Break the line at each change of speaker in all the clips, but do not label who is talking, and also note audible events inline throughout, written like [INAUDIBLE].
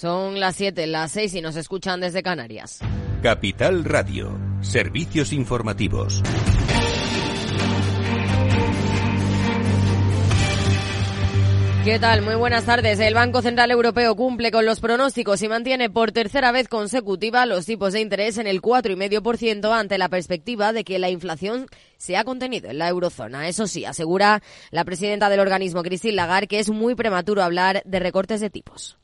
Son las 7, las 6 y nos escuchan desde Canarias.
Capital Radio, servicios informativos.
¿Qué tal? Muy buenas tardes. El Banco Central Europeo cumple con los pronósticos y mantiene por tercera vez consecutiva los tipos de interés en el 4,5% ante la perspectiva de que la inflación se ha contenido en la eurozona. Eso sí, asegura la presidenta del organismo, Christine Lagarde, que es muy prematuro hablar de recortes de tipos.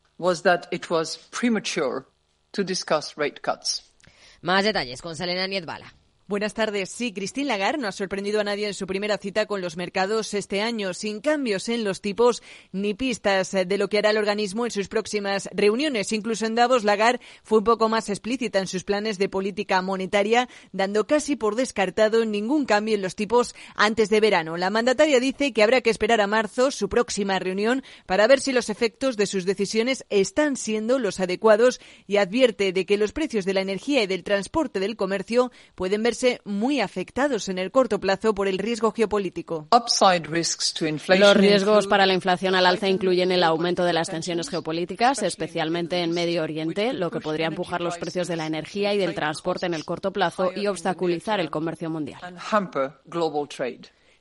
Más detalles con Selena Niedbala.
Buenas tardes. Sí, Christine Lagarde no ha sorprendido a nadie en su primera cita con los mercados este año, sin cambios en los tipos ni pistas de lo que hará el organismo en sus próximas reuniones. Incluso en Davos, Lagarde fue un poco más explícita en sus planes de política monetaria, dando casi por descartado ningún cambio en los tipos antes de verano. La mandataria dice que habrá que esperar a marzo, su próxima reunión, para ver si los efectos de sus decisiones están siendo los adecuados y advierte de que los precios de la energía y del transporte del comercio pueden ver muy afectados en el corto plazo por el riesgo geopolítico.
Los riesgos para la inflación al alza incluyen el aumento de las tensiones geopolíticas, especialmente en Medio Oriente, lo que podría empujar los precios de la energía y del transporte en el corto plazo y obstaculizar el comercio mundial.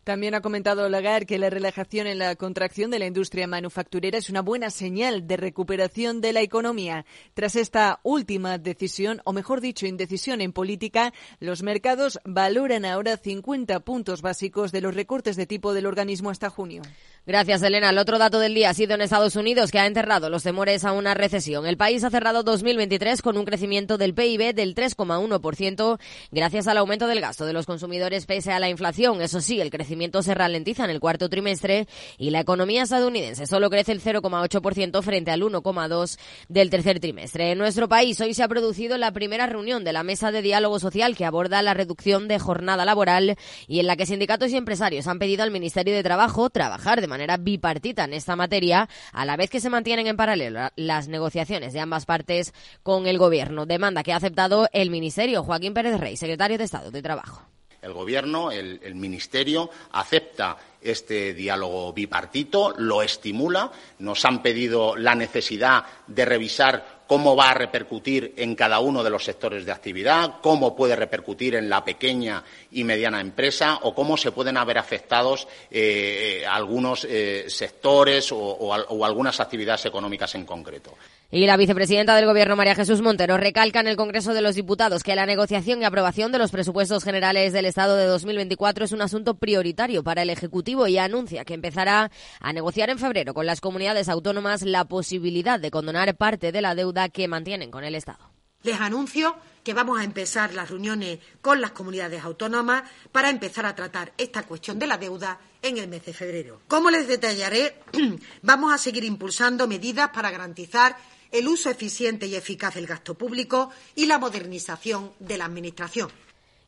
También ha comentado Lagarde que la relajación en la contracción de la industria manufacturera es una buena señal de recuperación de la economía. Tras esta última decisión, o mejor dicho, indecisión en política, los mercados valoran ahora 50 puntos básicos de los recortes de tipo del organismo hasta junio.
Gracias, Elena. El otro dato del día ha sido en Estados Unidos, que ha enterrado los temores a una recesión. El país ha cerrado 2023 con un crecimiento del PIB del 3,1% gracias al aumento del gasto de los consumidores pese a la inflación. Eso sí, el crecimiento se ralentiza en el cuarto trimestre y la economía estadounidense solo crece el 0,8% frente al 1,2% del tercer trimestre. En nuestro país hoy se ha producido la primera reunión de la Mesa de Diálogo Social que aborda la reducción de jornada laboral y en la que sindicatos y empresarios han pedido al Ministerio de Trabajo trabajar de manera bipartita en esta materia, a la vez que se mantienen en paralelo las negociaciones de ambas partes con el Gobierno. Demanda que ha aceptado el Ministerio. Joaquín Pérez Rey, secretario de Estado de Trabajo.
El Gobierno, el, Ministerio, acepta este diálogo bipartito, lo estimula. Nos han pedido la necesidad de revisar cómo va a repercutir en cada uno de los sectores de actividad, cómo puede repercutir en la pequeña y mediana empresa o cómo se pueden haber afectados eh, algunos eh, sectores o algunas actividades económicas en concreto.
Y la vicepresidenta del Gobierno, María Jesús Montero, recalca en el Congreso de los Diputados que la negociación y aprobación de los presupuestos generales del Estado de 2024 es un asunto prioritario para el Ejecutivo y anuncia que empezará a negociar en febrero con las comunidades autónomas la posibilidad de condonar parte de la deuda que mantienen con el Estado.
Les anuncio que vamos a empezar las reuniones con las comunidades autónomas para empezar a tratar esta cuestión de la deuda en el mes de febrero. Como les detallaré, [CLEARS THROAT] vamos a seguir impulsando medidas para garantizar el uso eficiente y eficaz del gasto público y la modernización de la Administración.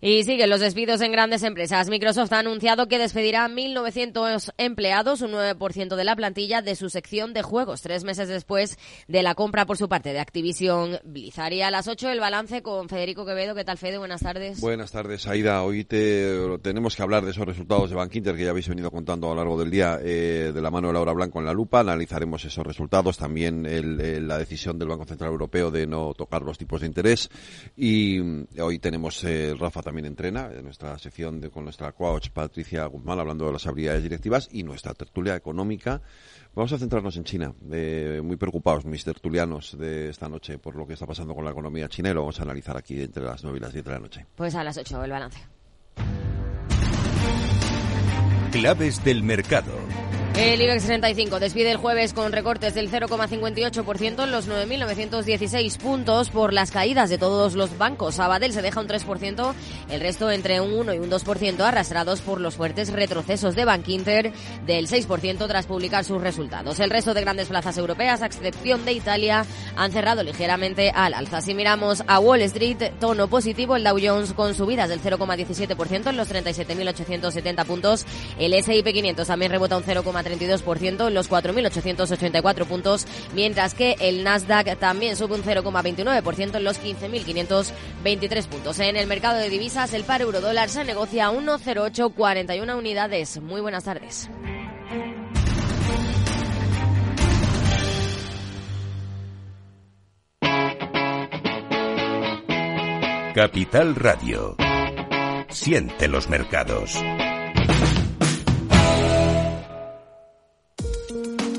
Y siguen los despidos en grandes empresas. Microsoft ha anunciado que despedirá 1.900 empleados, un 9% de la plantilla de su sección de juegos, tres meses después de la compra por su parte de Activision Blizzard. Y a las 8 el balance con Federico Quevedo. ¿Qué tal, Fede? Buenas tardes.
Buenas tardes, Aida. Hoy te, tenemos que hablar de esos resultados de Bankinter que ya habéis venido contando a lo largo del día eh, de la mano de Laura Blanco en la lupa. Analizaremos esos resultados, también el, la decisión del Banco Central Europeo de no tocar los tipos de interés. Y hoy tenemos, eh, Rafa, también entrena, en nuestra sección de, con nuestra coach Patricia Guzmán, hablando de las habilidades directivas y nuestra tertulia económica. Vamos a centrarnos en China. Eh, muy preocupados mis tertulianos de esta noche por lo que está pasando con la economía china y lo vamos a analizar aquí entre las 9 y las 10 de la noche.
Pues a las 8 el balance.
Claves del mercado.
El IBEX 35 despide el jueves con recortes del 0,58% en los 9.916 puntos por las caídas de todos los bancos. Sabadell se deja un 3%, el resto entre un 1 y un 2% arrastrados por los fuertes retrocesos de Bankinter del 6% tras publicar sus resultados. El resto de grandes plazas europeas, a excepción de Italia, han cerrado ligeramente al alza. Si miramos a Wall Street, tono positivo, el Dow Jones con subidas del 0,17% en los 37.870 puntos. El S&P 500 también rebota un 0, 0,32% en los 4.884 puntos, mientras que el Nasdaq también sube un 0,29% en los 15.523 puntos. En el mercado de divisas, el par euro-dólar se negocia a 1,0841 unidades. Muy buenas tardes.
Capital Radio. Siente los mercados.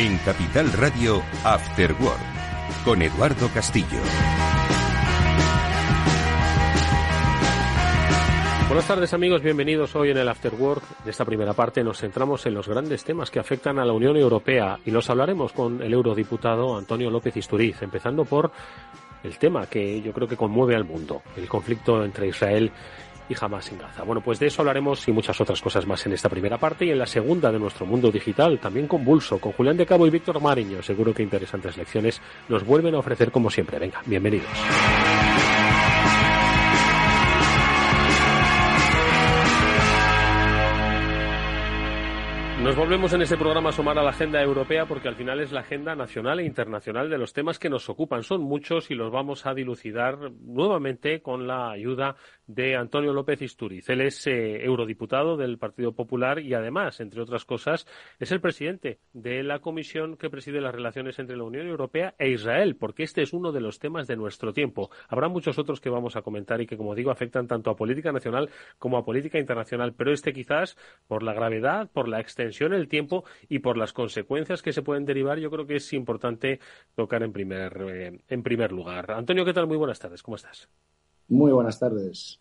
En Capital Radio, After con Eduardo Castillo.
Buenas tardes amigos, bienvenidos hoy en el After Work. De esta primera parte nos centramos en los grandes temas que afectan a la Unión Europea y los hablaremos con el eurodiputado Antonio López Isturiz, empezando por el tema que yo creo que conmueve al mundo, el conflicto entre Israel y jamás en Gaza. Bueno, pues de eso hablaremos y muchas otras cosas más en esta primera parte y en la segunda de nuestro mundo digital, también convulso, con Julián de Cabo y Víctor Mariño. Seguro que interesantes lecciones nos vuelven a ofrecer como siempre. Venga, bienvenidos. Nos volvemos en este programa a asomar a la agenda europea porque al final es la agenda nacional e internacional de los temas que nos ocupan. Son muchos y los vamos a dilucidar nuevamente con la ayuda de Antonio López Isturiz. Él es eh, eurodiputado del Partido Popular y además, entre otras cosas, es el presidente de la comisión que preside las relaciones entre la Unión Europea e Israel, porque este es uno de los temas de nuestro tiempo. Habrá muchos otros que vamos a comentar y que, como digo, afectan tanto a política nacional como a política internacional, pero este quizás por la gravedad, por la extensión en el tiempo y por las consecuencias que se pueden derivar, yo creo que es importante tocar en primer, eh, en primer lugar. Antonio, ¿qué tal? Muy buenas tardes, ¿cómo estás?
Muy buenas tardes.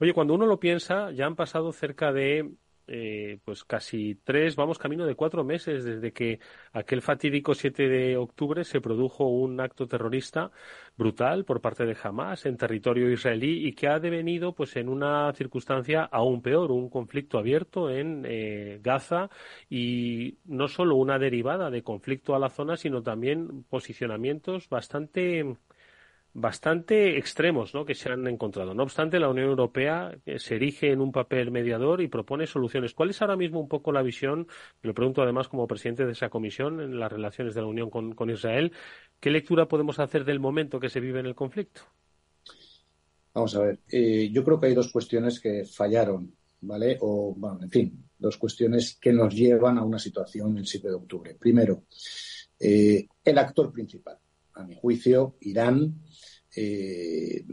Oye, cuando uno lo piensa, ya han pasado cerca de eh, pues casi tres, vamos camino de cuatro meses desde que aquel fatídico 7 de octubre se produjo un acto terrorista brutal por parte de Hamas en territorio israelí y que ha devenido pues en una circunstancia aún peor, un conflicto abierto en eh, Gaza y no solo una derivada de conflicto a la zona, sino también posicionamientos bastante bastante extremos que se han encontrado. No obstante, la Unión Europea eh, se erige en un papel mediador y propone soluciones. ¿Cuál es ahora mismo un poco la visión? Lo pregunto además como presidente de esa comisión en las relaciones de la Unión con, Israel. ¿Qué lectura podemos hacer del momento que se vive en el conflicto?
Vamos a ver. Eh, yo creo que hay dos cuestiones que fallaron, ¿vale? O, bueno, en fin, dos cuestiones que nos llevan a una situación el 7 de octubre. Primero, eh, el actor principal. A mi juicio, Irán eh,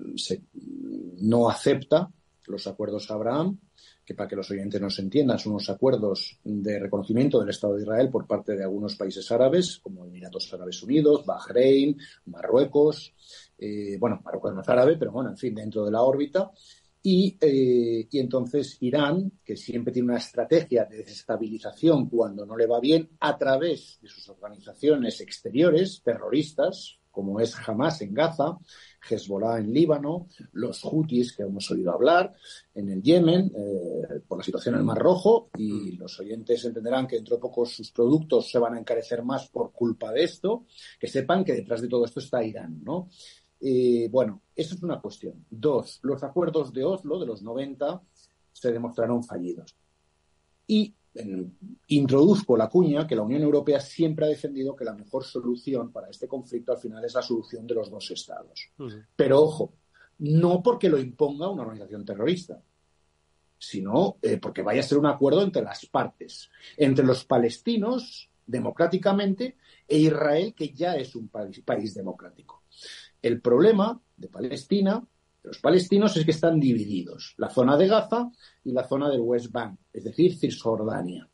no acepta los acuerdos Abraham, que para que los oyentes nos entiendan son unos acuerdos de reconocimiento del Estado de Israel por parte de algunos países árabes, como Emiratos Árabes Unidos, Bahrein, Marruecos, eh, bueno, Marruecos no es árabe, pero bueno, en fin, dentro de la órbita. Eh, y, entonces Irán, que siempre tiene una estrategia de desestabilización cuando no le va bien, a través de sus organizaciones exteriores terroristas, como es Hamas en Gaza, Hezbollah en Líbano, los Houthis que hemos oído hablar en el Yemen, eh, por la situación en el Mar Rojo, y mm. los oyentes entenderán que dentro de poco sus productos se van a encarecer más por culpa de esto, que sepan que detrás de todo esto está Irán, ¿no? Eh, bueno, eso es una cuestión. Dos, los acuerdos de Oslo de los 90 se demostraron fallidos. Y introduzco la cuña que la Unión Europea siempre ha defendido que la mejor solución para este conflicto al final es la solución de los dos estados. Pero ojo, no porque lo imponga una organización terrorista, sino eh, porque vaya a ser un acuerdo entre las partes, entre los palestinos democráticamente e Israel, que ya es un país democrático. El problema de Palestina los palestinos es que están divididos, la zona de Gaza y la zona del West Bank, es decir, Cisjordania,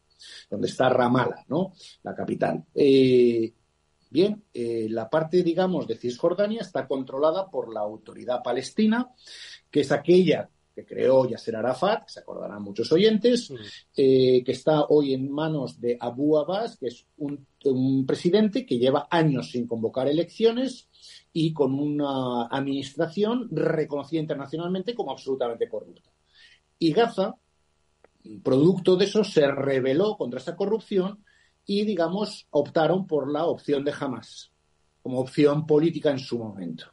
donde está Ramallah, ¿no? La capital. Eh, bien, eh, la parte, digamos, de Cisjordania está controlada por la autoridad palestina, que es aquella que creó Yasser Arafat, que se acordarán muchos oyentes, eh, que está hoy en manos de Abu Abbas, que es un, presidente que lleva años sin convocar elecciones y con una administración reconocida internacionalmente como absolutamente corrupta. Y Gaza, producto de eso, se rebeló contra esa corrupción y, digamos, optaron por la opción de Hamas como opción política en su momento.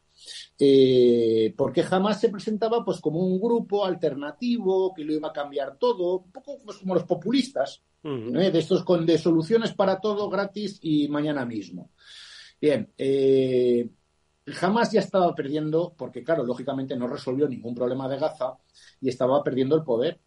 Eh, porque jamás se presentaba pues como un grupo alternativo que lo iba a cambiar todo, un poco pues, como los populistas, ¿eh? de estos con de soluciones para todo gratis y mañana mismo. Bien, eh, jamás ya estaba perdiendo, porque claro, lógicamente no resolvió ningún problema de Gaza y estaba perdiendo el poder.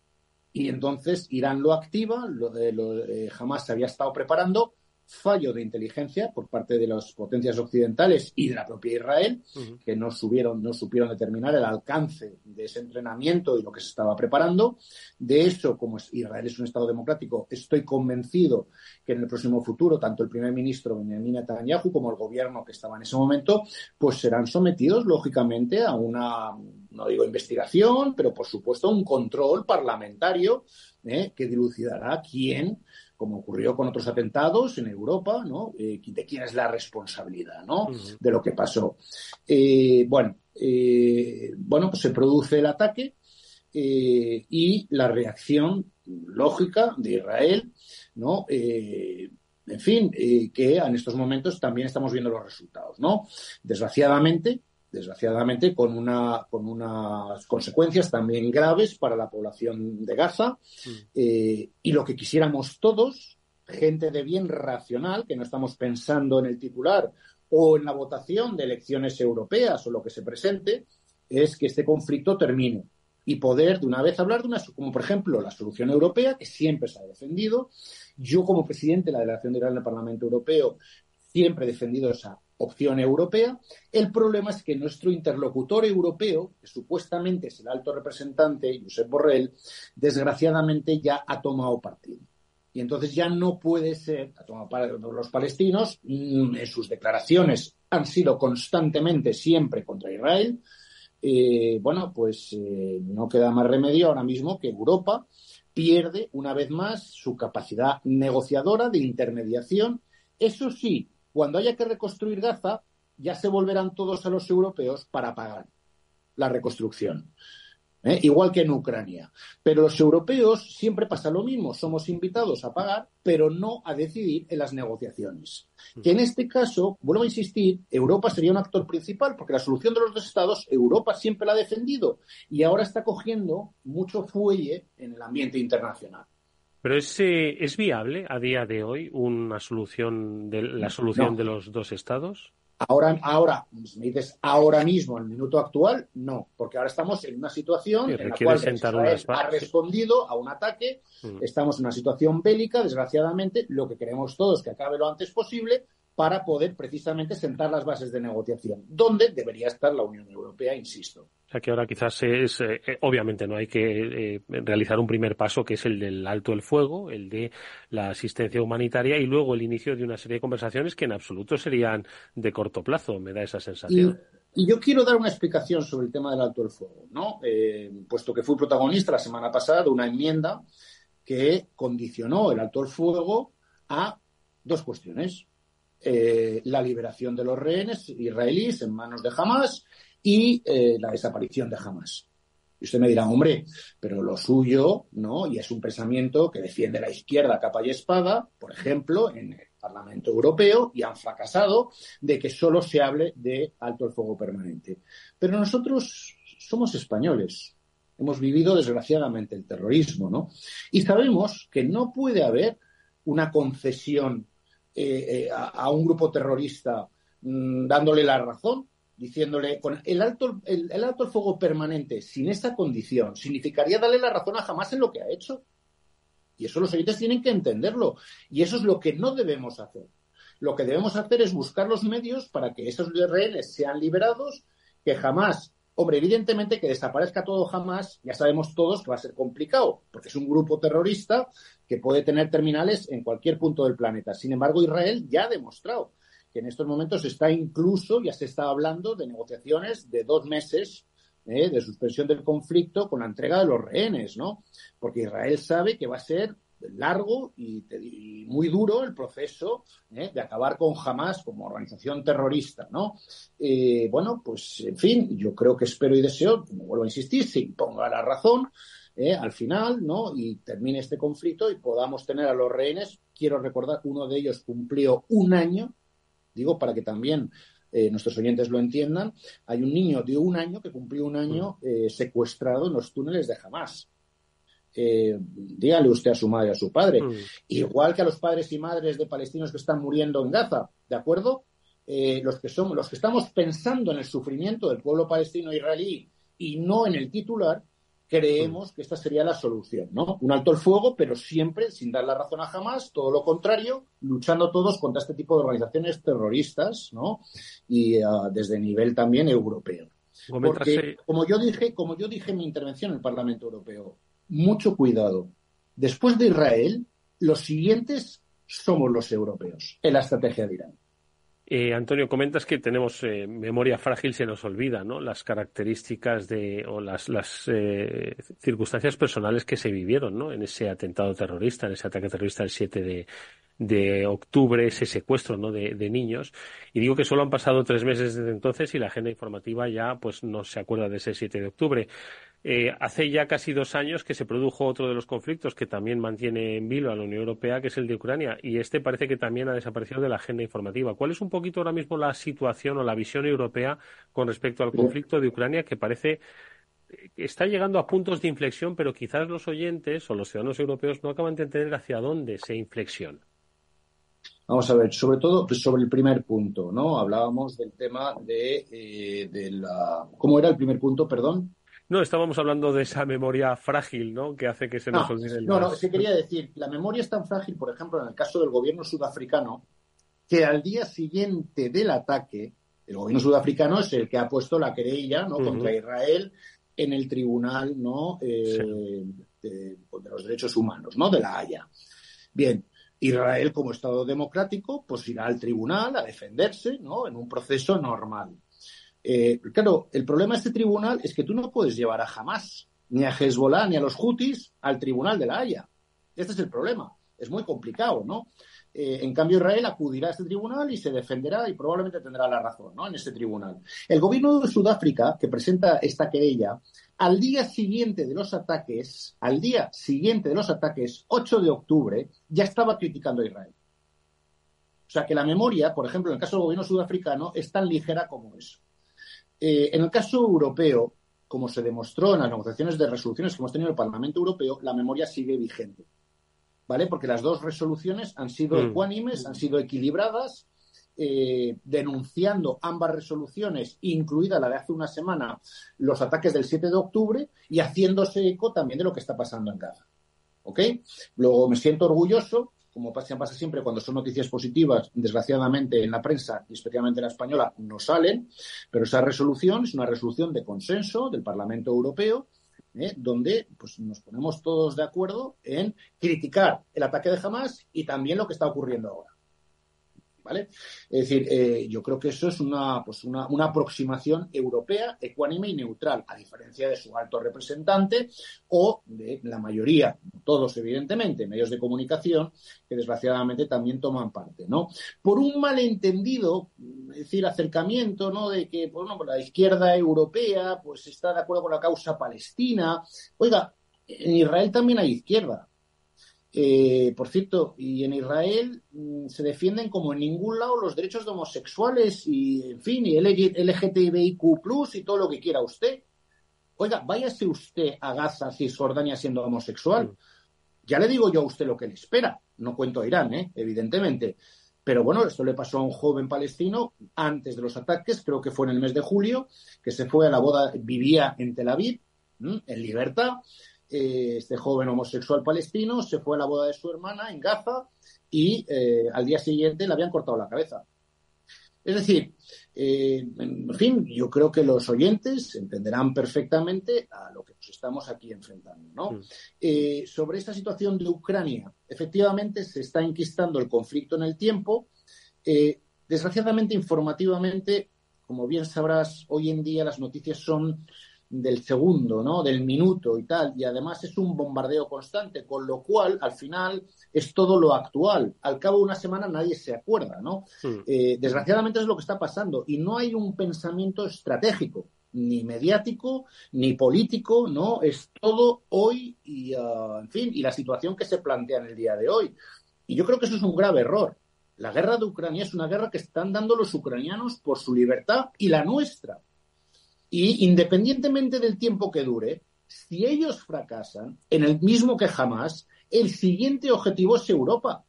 Y entonces Irán lo activa, lo, lo jamás se había estado preparando fallo de inteligencia por parte de las potencias occidentales y de la propia Israel, que no, subieron, no supieron determinar el alcance de ese entrenamiento y lo que se estaba preparando. De eso, como Israel es un Estado democrático, estoy convencido que en el próximo futuro, tanto el primer ministro Benjamin Netanyahu como el gobierno que estaba en ese momento, pues serán sometidos, lógicamente, a una, no digo investigación, pero por supuesto un control parlamentario ¿eh? que dilucidará quién como ocurrió con otros atentados en Europa, ¿no? Eh, de quién es la responsabilidad, ¿no? De lo que pasó. Eh, bueno, eh, bueno, pues se produce el ataque y la reacción lógica de Israel, ¿no? en fin, que en estos momentos también estamos viendo los resultados, ¿no? Desgraciadamente, desgraciadamente con, una, con unas consecuencias también graves para la población de Gaza. Mm. Eh, y lo que quisiéramos todos, gente de bien racional, que no estamos pensando en el titular o en la votación de elecciones europeas o lo que se presente, es que este conflicto termine y poder de una vez hablar de una, como por ejemplo la solución europea, que siempre se ha defendido. Yo como presidente de la delegación de Israel en el Parlamento Europeo siempre he defendido esa opción europea. El problema es que nuestro interlocutor europeo, que supuestamente es el alto representante, Josep Borrell, desgraciadamente ya ha tomado partido. Y entonces ya no puede ser, ha tomado partido los palestinos, mm, en sus declaraciones han sido constantemente siempre contra Israel. Eh, bueno, pues eh, no queda más remedio ahora mismo que Europa pierde una vez más su capacidad negociadora de intermediación. Eso sí, cuando haya que reconstruir Gaza, ya se volverán todos a los europeos para pagar la reconstrucción. ¿eh? Igual que en Ucrania. Pero los europeos siempre pasa lo mismo. Somos invitados a pagar, pero no a decidir en las negociaciones. Que en este caso, vuelvo a insistir, Europa sería un actor principal, porque la solución de los dos estados, Europa siempre la ha defendido y ahora está cogiendo mucho fuelle en el ambiente internacional.
Pero es, eh, ¿es viable a día de hoy una solución de la solución de los dos estados?
Ahora, ahora, me dices ahora mismo, en el minuto actual, no, porque ahora estamos en una situación en la cual Israel ha respondido a un ataque, mm. estamos en una situación bélica, desgraciadamente, lo que queremos todos es que acabe lo antes posible para poder precisamente sentar las bases de negociación, donde debería estar la Unión Europea, insisto
sea que ahora quizás es, eh, eh, obviamente no hay que eh, realizar un primer paso que es el del alto el fuego, el de la asistencia humanitaria y luego el inicio de una serie de conversaciones que en absoluto serían de corto plazo, me da esa sensación.
Y, yo quiero dar una explicación sobre el tema del alto el fuego, ¿no? puesto que fui protagonista la semana pasada de una enmienda que condicionó el alto el fuego a dos cuestiones. La liberación de los rehenes israelíes en manos de Hamas y eh, la desaparición de Hamas. Y usted me dirá, hombre, pero lo suyo, ¿no? Y es un pensamiento que defiende la izquierda capa y espada, por ejemplo, en el Parlamento Europeo, y han fracasado de que solo se hable de alto el fuego permanente. Pero nosotros somos españoles. Hemos vivido, desgraciadamente, el terrorismo, ¿no? Y sabemos que no puede haber una concesión eh, eh, a, un grupo terrorista mm, dándole la razón diciéndole con el alto, el, alto fuego permanente sin esa condición significaría darle la razón a jamás en lo que ha hecho. Y eso los oyentes tienen que entenderlo. Y eso es lo que no debemos hacer. Lo que debemos hacer es buscar los medios para que esos rehenes sean liberados, que jamás, hombre, evidentemente que desaparezca todo jamás, ya sabemos todos que va a ser complicado, porque es un grupo terrorista que puede tener terminales en cualquier punto del planeta. Sin embargo, Israel ya ha demostrado que en estos momentos está incluso, ya se está hablando de negociaciones de dos meses ¿eh? de suspensión del conflicto con la entrega de los rehenes, ¿no? Porque Israel sabe que va a ser largo y, muy duro el proceso ¿eh? de acabar con Hamas como organización terrorista, ¿no? Eh, bueno, pues en fin, yo creo que espero y deseo, como vuelvo a insistir, se imponga la razón ¿eh? al final, ¿no? Y termine este conflicto y podamos tener a los rehenes. Quiero recordar, uno de ellos cumplió un año, digo, para que también nuestros oyentes lo entiendan, hay un niño de un año que cumplió un año secuestrado en los túneles de Hamas eh, dígale usted a su madre, a su padre. Mm. Igual que a los padres y madres de palestinos que están muriendo en Gaza, ¿de acuerdo? Eh, los que somos, los que estamos pensando en el sufrimiento del pueblo palestino israelí y no en el titular, creemos que esta sería la solución, ¿no? Un alto el fuego, pero siempre sin dar la razón a jamás, todo lo contrario, luchando todos contra este tipo de organizaciones terroristas, ¿no? Y uh, desde nivel también europeo. Porque, como yo dije, como yo dije en mi intervención en el Parlamento Europeo, mucho cuidado. Después de Israel, los siguientes somos los europeos en la estrategia de Irán.
Eh, Antonio, comentas que tenemos eh, memoria frágil, se nos olvida, ¿no? Las características de, o las, eh, circunstancias personales que se vivieron, ¿no? En ese atentado terrorista, en ese ataque terrorista del 7 de, de octubre, ese secuestro, ¿no? De, de, niños. Y digo que solo han pasado tres meses desde entonces y la agenda informativa ya, pues, no se acuerda de ese 7 de octubre. Eh, hace ya casi dos años que se produjo otro de los conflictos que también mantiene en vilo a la Unión Europea, que es el de Ucrania, y este parece que también ha desaparecido de la agenda informativa. ¿Cuál es un poquito ahora mismo la situación o la visión europea con respecto al conflicto de Ucrania, que parece que está llegando a puntos de inflexión, pero quizás los oyentes o los ciudadanos europeos no acaban de entender hacia dónde se inflexiona?
Vamos a ver, sobre todo pues, sobre el primer punto, ¿no? Hablábamos del tema de, eh, de la... ¿Cómo era el primer punto, perdón?
No, estábamos hablando de esa memoria frágil, ¿no? Que hace que se nos olvide el
No, no, es que quería decir, la memoria es tan frágil, por ejemplo, en el caso del gobierno sudafricano, que al día siguiente del ataque, el gobierno sudafricano es el que ha puesto la querella ¿no? contra Israel en el tribunal ¿no? Eh, de, de, los derechos humanos, ¿no? De la Haya. Bien, Israel como Estado democrático, pues irá al tribunal a defenderse, ¿no? En un proceso normal. Eh, claro, el problema de este tribunal es que tú no puedes llevar a Hamas, ni a Hezbollah, ni a los Houthis al tribunal de la Haya. Este es el problema. Es muy complicado, ¿no? Eh, en cambio, Israel acudirá a este tribunal y se defenderá y probablemente tendrá la razón, ¿no? En este tribunal. El gobierno de Sudáfrica, que presenta esta querella, al día siguiente de los ataques, al día siguiente de los ataques, 8 de octubre, ya estaba criticando a Israel. O sea que la memoria, por ejemplo, en el caso del gobierno sudafricano, es tan ligera como eso. Eh, en el caso europeo, como se demostró en las negociaciones de resoluciones que hemos tenido en el Parlamento Europeo, la memoria sigue vigente. ¿Vale? Porque las dos resoluciones han sido mm. ecuánimes, han sido equilibradas, eh, denunciando ambas resoluciones, incluida la de hace una semana, los ataques del 7 de octubre y haciéndose eco también de lo que está pasando en Gaza. ¿Ok? Luego me siento orgulloso como pasa, siempre cuando son noticias positivas, desgraciadamente en la prensa y especialmente en la española no salen, pero esa resolución es una resolución de consenso del Parlamento Europeo, ¿eh? donde pues, nos ponemos todos de acuerdo en criticar el ataque de Hamas y también lo que está ocurriendo ahora. ¿Vale? Es decir, eh, yo creo que eso es una, pues una, aproximación europea, ecuánime y neutral, a diferencia de su alto representante o de la mayoría, todos evidentemente, medios de comunicación, que desgraciadamente también toman parte, ¿no? Por un malentendido, es decir, acercamiento, ¿no? De que, bueno, la izquierda europea, pues está de acuerdo con la causa palestina. Oiga, en Israel también hay izquierda, eh, por cierto, y en Israel mm, se defienden como en ningún lado los derechos de homosexuales y, en fin, y LGTBIQ y todo lo que quiera usted. Oiga, váyase usted a Gaza, Cisjordania, siendo homosexual. Ya le digo yo a usted lo que le espera. No cuento a Irán, ¿eh? evidentemente. Pero bueno, esto le pasó a un joven palestino antes de los ataques, creo que fue en el mes de julio, que se fue a la boda, vivía en Tel Aviv, en libertad, eh, este joven homosexual palestino se fue a la boda de su hermana en Gaza y eh, al día siguiente le habían cortado la cabeza. Es decir, eh, en fin, yo creo que los oyentes entenderán perfectamente a lo que nos estamos aquí enfrentando. ¿no? Mm. sobre esta situación de Ucrania, efectivamente se está enquistando el conflicto en el tiempo. desgraciadamente, informativamente, como bien sabrás, hoy en día las noticias son del segundo, ¿no? Del minuto y tal. Y además es un bombardeo constante, con lo cual, al final, es todo lo actual. Al cabo de una semana nadie se acuerda, ¿no? Hmm. Eh, desgraciadamente es lo que está pasando. Y no hay un pensamiento estratégico, ni mediático, ni político, ¿no? Es todo hoy y, ah, en fin, y la situación que se plantea en el día de hoy. Y yo creo que eso es un grave error. La guerra de Ucrania es una guerra que están dando los ucranianos por su libertad y la nuestra. Y independientemente del tiempo que dure, si ellos fracasan, en el mismo que jamás, el siguiente objetivo es Europa.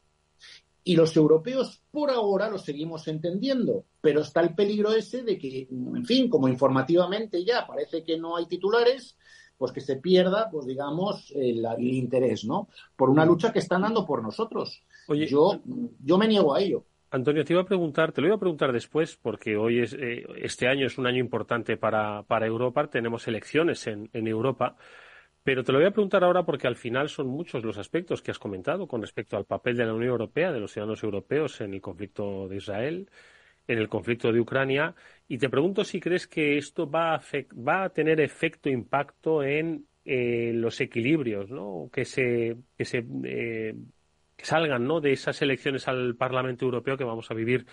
Y los europeos por ahora lo seguimos entendiendo, pero está el peligro ese de que, en fin, como informativamente ya parece que no hay titulares, pues que se pierda, pues digamos, el, interés, ¿no? Por una lucha que están dando por nosotros. yo, yo me niego a ello.
Antonio, te iba a preguntar, te lo iba a preguntar después, porque hoy es, eh, este año es un año importante para, Europa, tenemos elecciones en, Europa, pero te lo voy a preguntar ahora porque al final son muchos los aspectos que has comentado con respecto al papel de la Unión Europea, de los ciudadanos europeos en el conflicto de Israel, en el conflicto de Ucrania, y te pregunto si crees que esto va a, va a tener efecto, impacto en eh, los equilibrios ¿no? que se, que se eh, salgan ¿no? de esas elecciones al Parlamento Europeo que vamos a vivir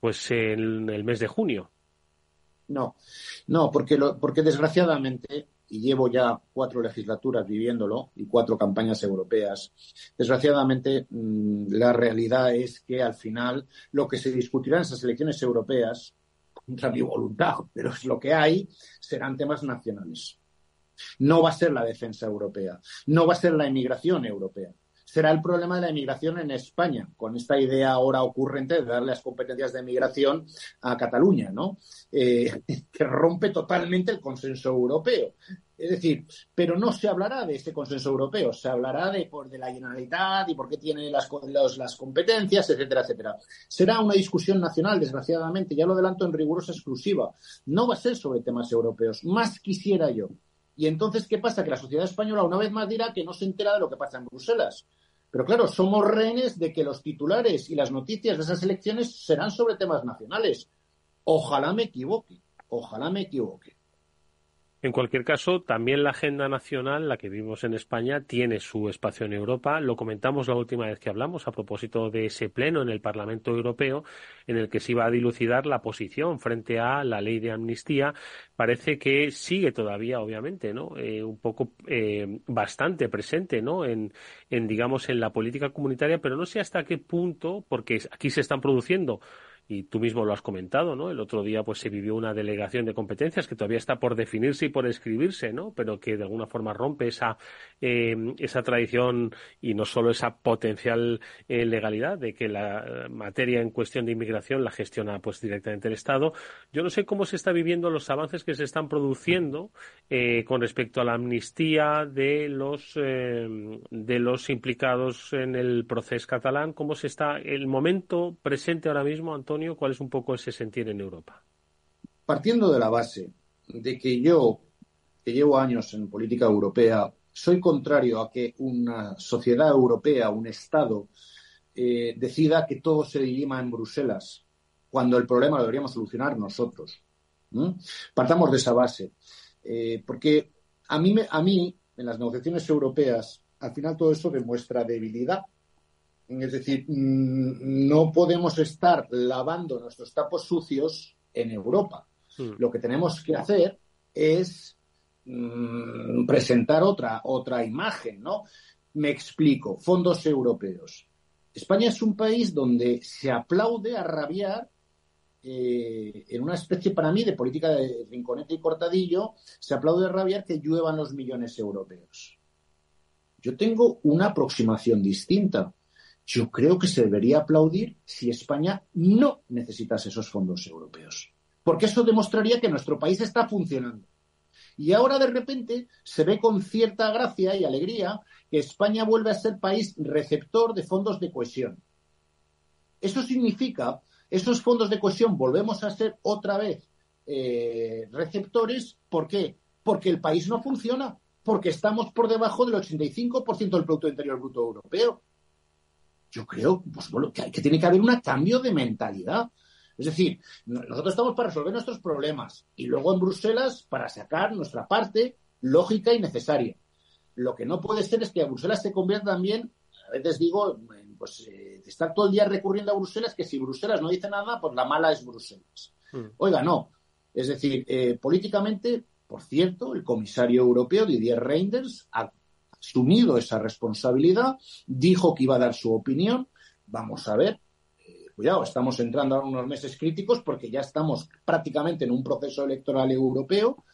pues en el mes de junio.
No, no, porque, porque desgraciadamente, y llevo ya cuatro legislaturas viviéndolo y cuatro campañas europeas, desgraciadamente mm, la realidad es que al final lo que se discutirá en esas elecciones europeas, contra mi voluntad, [LAUGHS] pero es lo que hay, serán temas nacionales. No va a ser la defensa europea, no va a ser la emigración europea será el problema de la inmigración en España, con esta idea ahora ocurrente de darle las competencias de inmigración a Cataluña, ¿no? Eh, [LAUGHS] que rompe totalmente el consenso europeo. Es decir, pero no se hablará de este consenso europeo, se hablará de, de la Generalitat y por qué tiene las, las competencias, etcétera, etcétera. Será una discusión nacional, desgraciadamente, ya lo adelanto en rigurosa exclusiva. No va a ser sobre temas europeos, más quisiera yo. Y entonces, ¿qué pasa? Que la sociedad española una vez más dirá que no se entera de lo que pasa en Bruselas. Pero claro, somos rehenes de que los titulares y las noticias de esas elecciones serán sobre temas nacionales. Ojalá me equivoque, ojalá me equivoque.
En cualquier caso, también la agenda nacional, la que vimos en España, tiene su espacio en Europa. Lo comentamos la última vez que hablamos a propósito de ese pleno en el Parlamento Europeo en el que se iba a dilucidar la posición frente a la ley de amnistía. Parece que sigue todavía, obviamente, ¿no? Eh, un poco eh, bastante presente, ¿no? En, en, digamos, en la política comunitaria, pero no sé hasta qué punto, porque aquí se están produciendo y tú mismo lo has comentado, ¿no? El otro día pues se vivió una delegación de competencias que todavía está por definirse y por escribirse, ¿no? Pero que de alguna forma rompe esa, eh, esa tradición y no solo esa potencial eh, legalidad de que la materia en cuestión de inmigración la gestiona pues directamente el Estado. Yo no sé cómo se está viviendo los avances que se están produciendo eh, con respecto a la amnistía de los de los implicados en el proceso catalán, cómo se está el momento presente ahora mismo, Antonio ¿cuál es un poco ese sentir en Europa?
Partiendo de la base de que yo, que llevo años en política europea, soy contrario a que una sociedad europea, un Estado, eh, decida que todo se dirima en Bruselas, cuando el problema lo deberíamos solucionar nosotros. Partamos de esa base. Eh, porque a mí, a mí, en las negociaciones europeas, al final todo eso demuestra debilidad es decir, mm, no podemos estar lavando nuestros tapos sucios en Europa. Hmm. Lo que tenemos que hacer es mm, presentar otra, otra imagen, ¿no? Me explico, fondos europeos. España es un país donde se aplaude a rabiar eh, en una especie para mí de política de rinconete y cortadillo, se aplaude a rabiar que lluevan los millones europeos. Yo tengo una aproximación distinta. Yo creo que se debería aplaudir si España no necesitase esos fondos europeos, porque eso demostraría que nuestro país está funcionando. Y ahora de repente se ve con cierta gracia y alegría que España vuelve a ser país receptor de fondos de cohesión. Eso significa, esos fondos de cohesión volvemos a ser otra vez eh, receptores. ¿Por qué? Porque el país no funciona, porque estamos por debajo del 85% del Producto Interior Bruto Europeo yo creo pues, que, tiene que haber un cambio de mentalidad. Es decir, nosotros estamos para resolver nuestros problemas y luego en Bruselas para sacar nuestra parte lógica y necesaria. Lo que no puede ser es que a Bruselas se convierta también, a veces digo, pues eh, estar todo el día recurriendo a Bruselas, que si Bruselas no dice nada, pues la mala es Bruselas. Hmm. Oiga, no. Es decir, eh, políticamente, por cierto, el comisario europeo Didier Reinders ha asumido esa responsabilidad, dijo que iba a dar su opinión. Vamos a ver, eh, cuidado, estamos entrando a unos meses críticos porque ya estamos prácticamente en un proceso electoral europeo.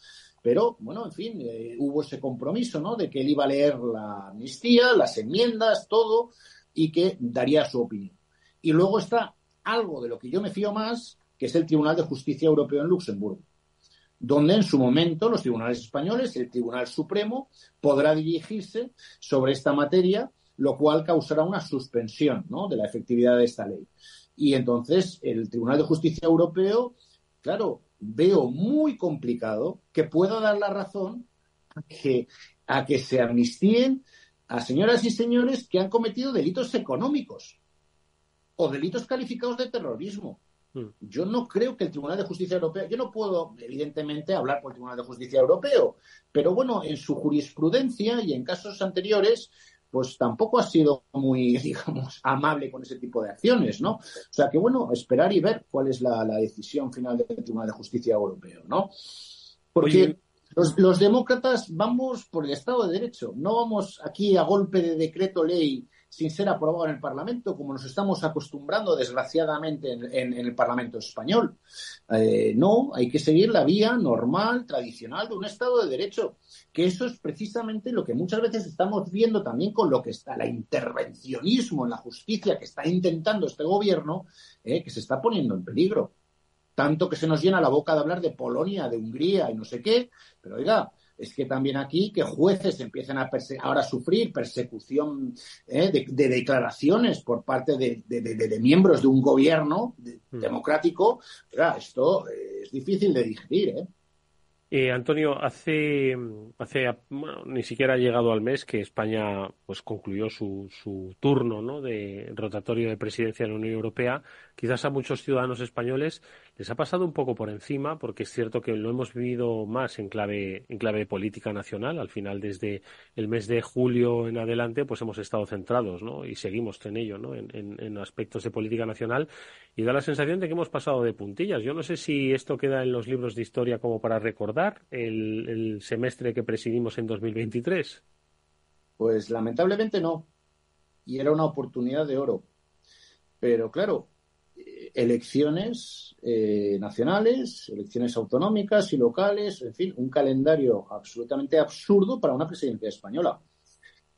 Pero, bueno, en fin, eh, hubo ese compromiso, ¿no? De que él iba a leer la amnistía, las enmiendas, todo, y que daría su opinión. Y luego está algo de lo que yo me fío más, que es el Tribunal de Justicia Europeo en Luxemburgo, donde en su momento los tribunales españoles, el Tribunal Supremo, podrá dirigirse sobre esta materia, lo cual causará una suspensión ¿no? de la efectividad de esta ley. Y entonces el Tribunal de Justicia Europeo, claro, veo muy complicado que pueda dar la razón a que, a que se amnistíen a señoras y señores que han cometido delitos económicos o delitos calificados de terrorismo. Hmm. Yo no creo que el Tribunal de Justicia Europeo, yo no puedo, evidentemente, hablar por el Tribunal de Justicia Europeo, pero bueno, en su jurisprudencia y en casos anteriores, pues tampoco ha sido muy, [LAUGHS] digamos, amable con ese tipo de acciones, ¿no? O sea que, bueno, esperar y ver cuál es la, decisión final del Tribunal de Justicia Europeo, ¿no? Porque los, demócratas vamos por el Estado de Derecho, no vamos aquí a golpe de decreto ley sin ser aprobado en el Parlamento, como nos estamos acostumbrando desgraciadamente en, el Parlamento español. Eh, no, hay que seguir la vía normal, tradicional de un Estado de Derecho, que eso es precisamente lo que muchas veces estamos viendo también con lo que está la intervencionismo en la justicia que está intentando este gobierno, eh, que se está poniendo en peligro. Tanto que se nos llena la boca de hablar de Polonia, de Hungría y no sé qué, pero oiga, es que también aquí que jueces empiecen a ahora a sufrir persecución ¿eh? de, declaraciones por parte de, miembros de un gobierno hmm. democrático, esto es difícil de digerir. ¿eh?
Eh, Antonio, hace, hace ni siquiera ha llegado al mes que España pues concluyó su, su turno ¿no? de rotatorio de presidencia en la Unión Europea. Quizás a muchos ciudadanos españoles les ha pasado un poco por encima, porque es cierto que lo hemos vivido más en clave, en clave política nacional. Al final, desde el mes de julio en adelante, pues hemos estado centrados, ¿no? Y seguimos en ello, ¿no? En, en, aspectos de política nacional. Y da la sensación de que hemos pasado de puntillas. Yo no sé si esto queda en los libros de historia como para recordar el, el semestre que presidimos en 2023.
Pues lamentablemente no. Y era una oportunidad de oro. Pero claro, elecciones eh, nacionales, elecciones autonómicas y locales, en fin, un calendario absolutamente absurdo para una presidencia española.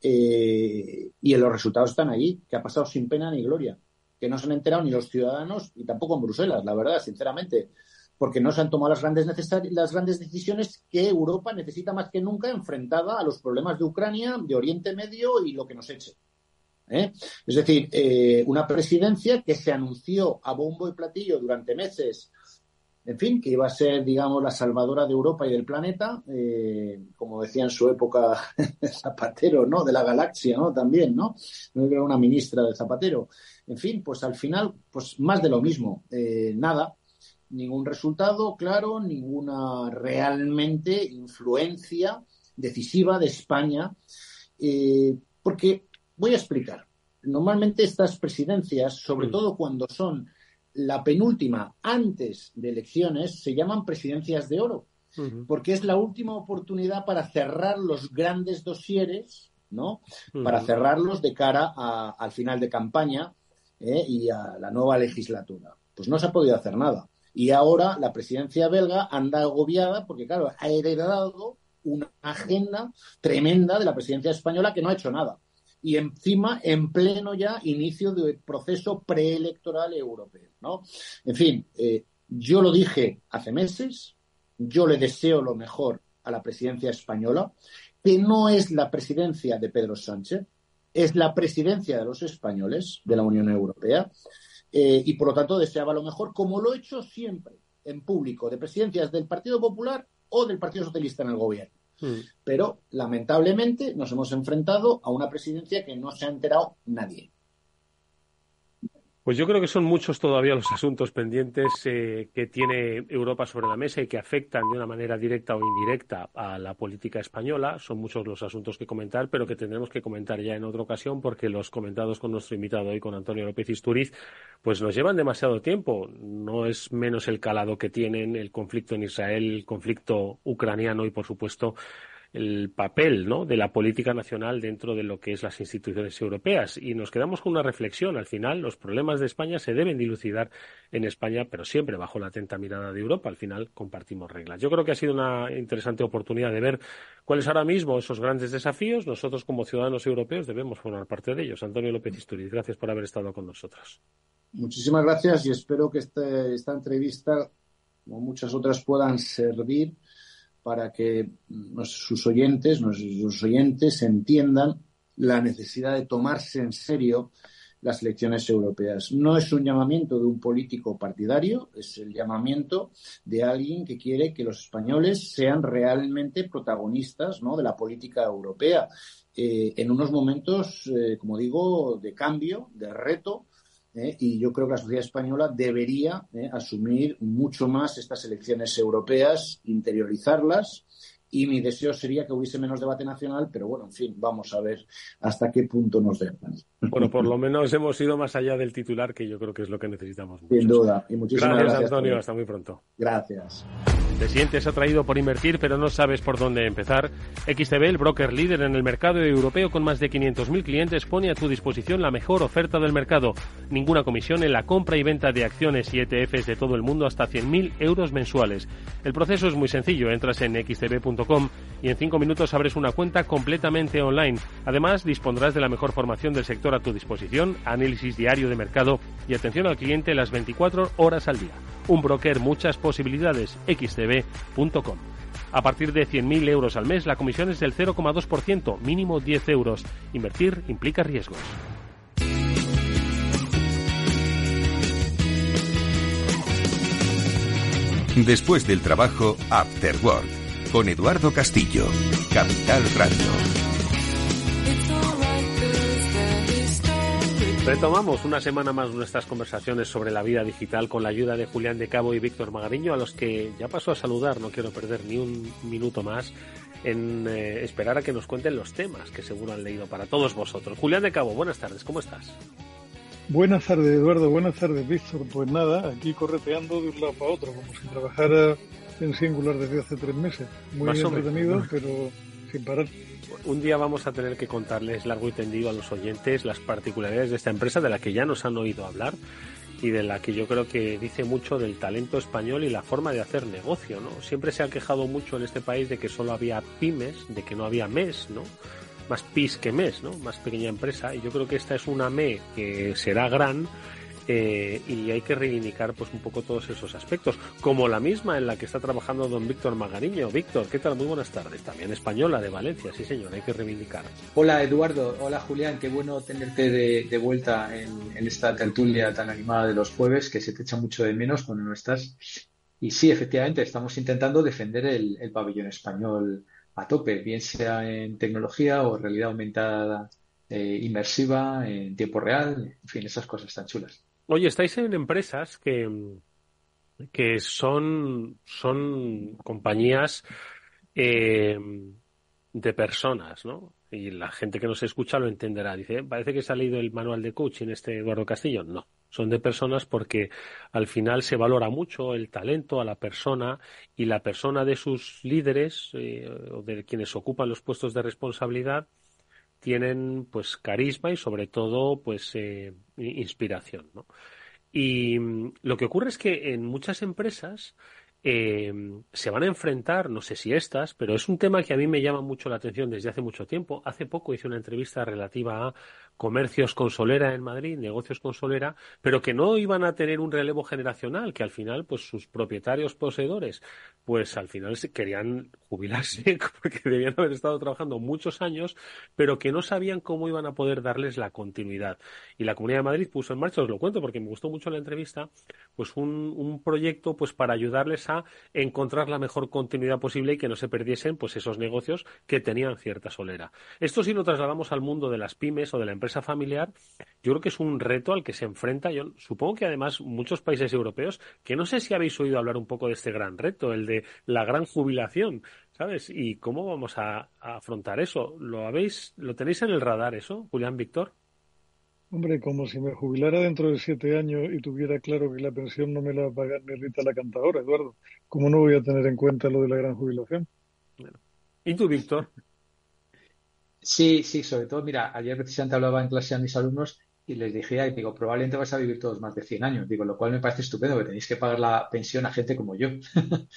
Eh, y los resultados están ahí, que ha pasado sin pena ni gloria, que no se han enterado ni los ciudadanos y tampoco en Bruselas, la verdad, sinceramente, porque no se han tomado las grandes, las grandes decisiones que Europa necesita más que nunca enfrentada a los problemas de Ucrania, de Oriente Medio y lo que nos eche. ¿Eh? Es decir, eh, una presidencia que se anunció a bombo y platillo durante meses, en fin, que iba a ser, digamos, la salvadora de Europa y del planeta, eh, como decía en su época [LAUGHS] Zapatero, ¿no? De la galaxia, ¿no? También, ¿no? No era una ministra de Zapatero. En fin, pues al final, pues más de lo mismo. nada, ningún resultado, claro, ninguna realmente influencia decisiva de España, porque Voy a explicar. Normalmente estas presidencias, sobre mm. todo cuando son la penúltima antes de elecciones, se llaman presidencias de oro, porque es la última oportunidad para cerrar los grandes dosieres, ¿no? Para cerrarlos de cara al final de campaña ¿eh? y a la nueva legislatura. Pues no se ha podido hacer nada. Y ahora la presidencia belga anda agobiada porque, claro, ha heredado una agenda tremenda de la presidencia española que no ha hecho nada y encima en pleno ya inicio del proceso preelectoral europeo, ¿no? En fin, eh, yo lo dije hace meses, yo le deseo lo mejor a la presidencia española, que no es la presidencia de Pedro Sánchez, es la presidencia de los españoles de la Unión Europea eh, y por lo tanto deseaba lo mejor, como lo he hecho siempre en público, de presidencias del Partido Popular o del Partido Socialista en el gobierno. Hmm. Pero lamentablemente nos hemos enfrentado a una presidencia que no se ha enterado nadie.
Pues yo creo que son muchos todavía los asuntos pendientes eh, que tiene Europa sobre la mesa y que afectan de una manera directa o indirecta a la política española. Son muchos los asuntos que comentar, pero que tendremos que comentar ya en otra ocasión porque los comentados con nuestro invitado hoy, con Antonio López Isturiz, pues nos llevan demasiado tiempo. No es menos el calado que tienen el conflicto en Israel, el conflicto ucraniano y, por supuesto, el papel ¿no? de la política nacional dentro de lo que es las instituciones europeas. Y nos quedamos con una reflexión. Al final, los problemas de España se deben dilucidar en España, pero siempre bajo la atenta mirada de Europa. Al final, compartimos reglas. Yo creo que ha sido una interesante oportunidad de ver cuáles ahora mismo esos grandes desafíos. Nosotros, como ciudadanos europeos, debemos formar parte de ellos. Antonio López Isturiz, gracias por haber estado con nosotros.
Muchísimas gracias y espero que este, esta entrevista, como muchas otras, puedan servir para que sus oyentes, nuestros oyentes entiendan la necesidad de tomarse en serio las elecciones europeas. No es un llamamiento de un político partidario, es el llamamiento de alguien que quiere que los españoles sean realmente protagonistas ¿no? de la política europea eh, en unos momentos, eh, como digo, de cambio, de reto, ¿eh? y yo creo que la sociedad española debería ¿eh? asumir mucho más estas elecciones europeas, interiorizarlas. Y mi deseo sería que hubiese menos debate nacional, pero bueno, en fin, vamos a ver hasta qué punto nos dejan.
Bueno, por lo [LAUGHS] menos hemos ido más allá del titular, que yo creo que es lo que necesitamos.
Sin duda. Y muchísimas
gracias, gracias Antonio. Hasta muy pronto.
Gracias.
Te sientes atraído por invertir pero no sabes por dónde empezar. XTB, el broker líder en el mercado europeo con más de 500.000 clientes, pone a tu disposición la mejor oferta del mercado. Ninguna comisión en la compra y venta de acciones y ETFs de todo el mundo hasta 100.000 euros mensuales. El proceso es muy sencillo. Entras en xtb.com y en 5 minutos abres una cuenta completamente online. Además, dispondrás de la mejor formación del sector a tu disposición, análisis diario de mercado y atención al cliente las 24 horas al día. Un broker, muchas posibilidades. xtb.com. A partir de 100.000 euros al mes, la comisión es del 0,2%, mínimo 10 euros. Invertir implica riesgos.
Después del trabajo, After Work, con Eduardo Castillo, Capital Radio.
Retomamos una semana más nuestras conversaciones sobre la vida digital con la ayuda de Julián de Cabo y Víctor Magariño, a los que ya paso a saludar, no quiero perder ni un minuto más en eh, esperar a que nos cuenten los temas que seguro han leído para todos vosotros. Julián de Cabo, buenas tardes, ¿cómo estás?
Buenas tardes, Eduardo, buenas tardes, Víctor. Pues nada, aquí correteando de un lado para otro, como si trabajara en singular desde hace tres meses. Muy entretenido, pero sin parar
un día vamos a tener que contarles largo y tendido a los oyentes las particularidades de esta empresa de la que ya nos han oído hablar y de la que yo creo que dice mucho del talento español y la forma de hacer negocio, ¿no? Siempre se ha quejado mucho en este país de que solo había pymes, de que no había mes, ¿no? Más PIS que mes, ¿no? Más pequeña empresa y yo creo que esta es una ME que será gran eh, y hay que reivindicar pues un poco todos esos aspectos, como la misma en la que está trabajando don Víctor Magariño. Víctor, ¿qué tal? Muy buenas tardes. También española de Valencia, sí señor, hay que reivindicar.
Hola Eduardo, hola Julián, qué bueno tenerte de, vuelta en, esta tertulia tan animada de los jueves, que se te echa mucho de menos cuando no estás. Y sí, efectivamente, estamos intentando defender el, el pabellón español a tope, bien sea en tecnología o realidad aumentada eh, inmersiva, en tiempo real, en fin, esas cosas tan chulas.
Oye, estáis en empresas que, que son, son compañías eh, de personas, ¿no? Y la gente que nos escucha lo entenderá. Dice, parece que se ha leído el manual de coaching este Eduardo Castillo. No, son de personas porque al final se valora mucho el talento a la persona y la persona de sus líderes eh, o de quienes ocupan los puestos de responsabilidad tienen pues carisma y sobre todo pues eh, inspiración ¿no? y mm, lo que ocurre es que en muchas empresas eh, se van a enfrentar, no sé si estas, pero es un tema que a mí me llama mucho la atención desde hace mucho tiempo. Hace poco hice una entrevista relativa a comercios con solera en Madrid, negocios con solera, pero que no iban a tener un relevo generacional, que al final, pues sus propietarios poseedores, pues al final querían jubilarse [LAUGHS] porque debían haber estado trabajando muchos años, pero que no sabían cómo iban a poder darles la continuidad. Y la Comunidad de Madrid puso en marcha, os lo cuento porque me gustó mucho la entrevista, pues un, proyecto pues para ayudarles a encontrar la mejor continuidad posible y que no se perdiesen pues esos negocios que tenían cierta solera. Esto si lo trasladamos al mundo de las pymes o de la empresa familiar, yo creo que es un reto al que se enfrenta, yo supongo que además muchos países europeos, que no sé si habéis oído hablar un poco de este gran reto, el de la gran jubilación, ¿sabes? ¿Y cómo vamos a, afrontar eso? ¿Lo habéis, lo tenéis en el radar eso, Julián Víctor?
Hombre, como si me jubilara dentro de siete años y tuviera claro que la pensión no me la va a pagar ni Rita la cantadora, Eduardo. ¿Cómo no voy a tener en cuenta lo de la gran jubilación?
¿Y tú, Víctor?
Sí, sí, sobre todo, mira, ayer precisamente hablaba en clase a mis alumnos y les dije, digo, probablemente vas a vivir todos más de 100 años. Digo, lo cual me parece estupendo, que tenéis que pagar la pensión a gente como yo. [LAUGHS]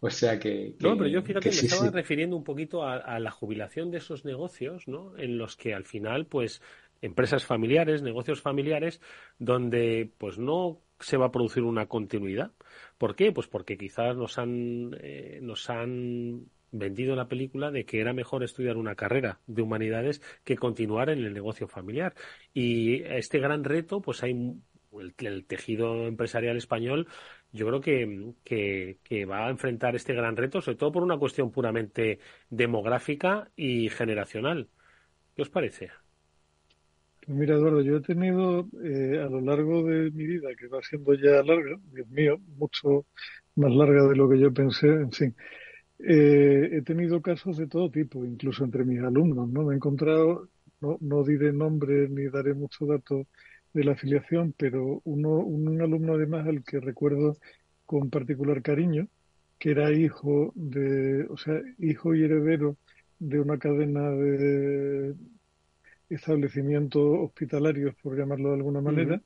o sea que,
No, pero yo fíjate, me estaba refiriendo un poquito a, a, la jubilación de esos negocios, ¿no? En los que al final, pues, empresas familiares, negocios familiares, donde, pues, no se va a producir una continuidad. ¿Por qué? Pues porque quizás nos han, eh, nos han vendido la película de que era mejor estudiar una carrera de humanidades que continuar en el negocio familiar. Y este gran reto, pues hay el, tejido empresarial español, yo creo que, que, va a enfrentar este gran reto, sobre todo por una cuestión puramente demográfica y generacional. ¿Qué os parece?
Mira, Eduardo, yo he tenido eh, a lo largo de mi vida, que va siendo ya larga, Dios mío, mucho más larga de lo que yo pensé, en fin, eh, he tenido casos de todo tipo, incluso entre mis alumnos, ¿no? Me he encontrado, no, no diré nombre ni daré mucho dato de la afiliación, pero uno, un alumno además al que recuerdo con particular cariño, que era hijo de, o sea, hijo y heredero de una cadena de establecimientos hospitalarios, por llamarlo de alguna manera,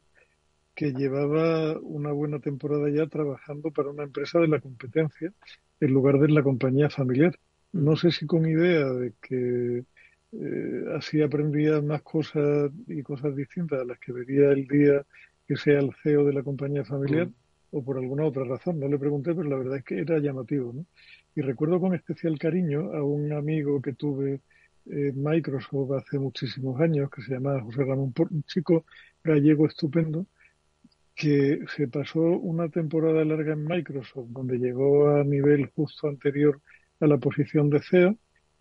que llevaba una buena temporada ya trabajando para una empresa de la competencia en lugar de la compañía familiar. No sé si con idea de que eh, así aprendía más cosas y cosas distintas a las que vería el día que sea el CEO de la compañía familiar o por alguna otra razón. No le pregunté, pero la verdad es que era llamativo. ¿no? Y recuerdo con especial cariño a un amigo que tuve en Microsoft hace muchísimos años, que se llamaba José Ramón, un chico gallego estupendo, que se pasó una temporada larga en Microsoft, donde llegó a nivel justo anterior a la posición de CEO,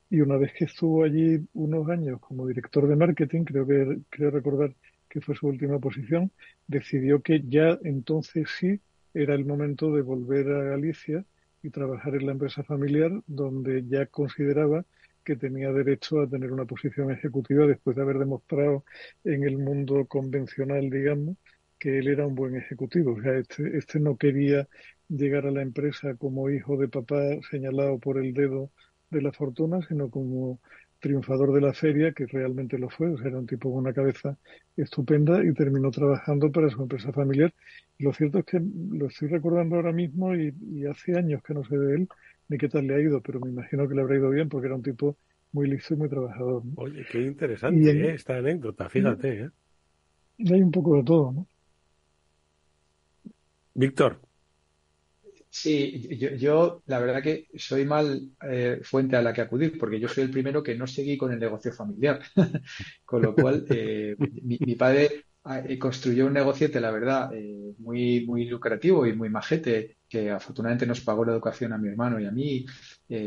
y una vez que estuvo allí unos años como director de marketing, creo que creo recordar que fue su última posición, decidió que ya entonces sí era el momento de volver a Galicia y trabajar en la empresa familiar, donde ya consideraba que tenía derecho a tener una posición ejecutiva después de haber demostrado en el mundo convencional, digamos, que él era un buen ejecutivo. O sea, este, este no quería llegar a la empresa como hijo de papá señalado por el dedo de la fortuna, sino como triunfador de la feria, que realmente lo fue. O sea, era un tipo con una cabeza estupenda y terminó trabajando para su empresa familiar. Y lo cierto es que lo estoy recordando ahora mismo y, hace años que no sé de él ni qué tal le ha ido, pero me imagino que le habrá ido bien porque era un tipo muy listo y muy trabajador.
Oye, qué interesante ¿eh? esta anécdota, fíjate. ¿eh?
Hay un poco de todo, ¿no?
Víctor.
Sí, yo, la verdad que soy mal eh, fuente a la que acudir, porque yo soy el primero que no seguí con el negocio familiar. [LAUGHS] con lo cual, eh, mi, padre ah, eh, construyó un negociete, la verdad, muy, muy lucrativo y muy majete, que afortunadamente nos pagó la educación a mi hermano y a mí,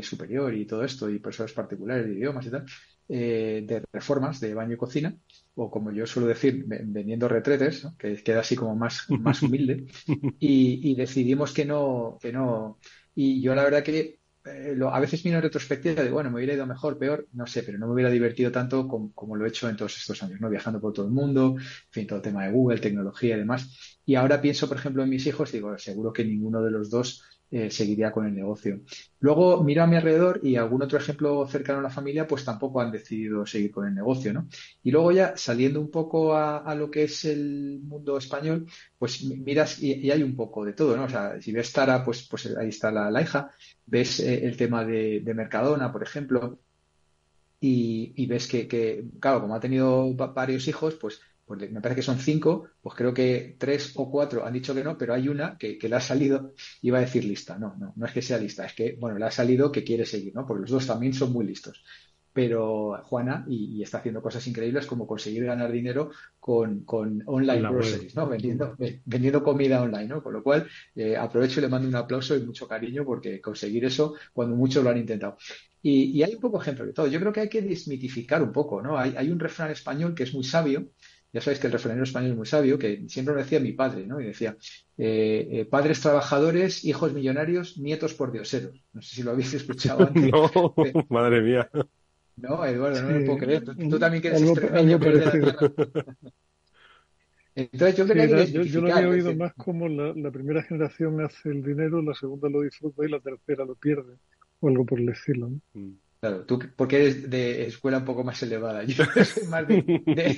superior y todo esto, y profesores particulares de idiomas y tal, de reformas de baño y cocina o como yo suelo decir, vendiendo retretes, que queda así como más, más humilde, [LAUGHS] y, decidimos que no, que no. Y yo la verdad que eh, lo, a veces miro en retrospectiva de, bueno, me hubiera ido mejor, peor, no sé, pero no me hubiera divertido tanto como, lo he hecho en todos estos años, ¿no? Viajando por todo el mundo, en fin, todo el tema de Google, tecnología y demás. Y ahora pienso, por ejemplo, en mis hijos, digo, seguro que ninguno de los dos eh, seguiría con el negocio. Luego miro a mi alrededor y algún otro ejemplo cercano a la familia, pues tampoco han decidido seguir con el negocio, ¿no? Y luego ya saliendo un poco a, lo que es el mundo español, pues miras y, hay un poco de todo, ¿no? O sea, si ves Tara, pues, pues ahí está la, hija, ves eh, el tema de, Mercadona, por ejemplo, y, ves que, que, claro, como ha tenido varios hijos, pues pues me parece que son cinco, pues creo que tres o cuatro han dicho que no, pero hay una que, le ha salido, iba a decir lista, no, no, no es que sea lista, es que, bueno, le ha salido que quiere seguir, ¿no? Porque los dos también son muy listos. Pero Juana, y, está haciendo cosas increíbles como conseguir ganar dinero con, online groceries, ¿no? Vendiendo, vendiendo comida online, ¿no? Con lo cual, eh, aprovecho y le mando un aplauso y mucho cariño porque conseguir eso cuando muchos lo han intentado. Y, hay un poco ejemplo de todo. Yo creo que hay que desmitificar un poco, ¿no? Hay, hay un refrán español que es muy sabio, ya sabéis que el refranero español es muy sabio, que siempre lo decía mi padre, ¿no? Y decía, eh, eh, padres trabajadores, hijos millonarios, nietos por dioseros. No sé si lo habéis [LAUGHS] escuchado antes.
no, madre mía.
No, Eduardo, no lo puedo creer. Tú, también quieres extremeño, [LAUGHS]
Entonces yo creo que yo, yo, lo había oído más como la, la, primera generación hace el dinero, la segunda lo disfruta y la tercera lo pierde, o algo por el estilo. ¿no? Mm.
Claro, tú porque eres de escuela un poco más elevada, [LAUGHS] yo soy más de,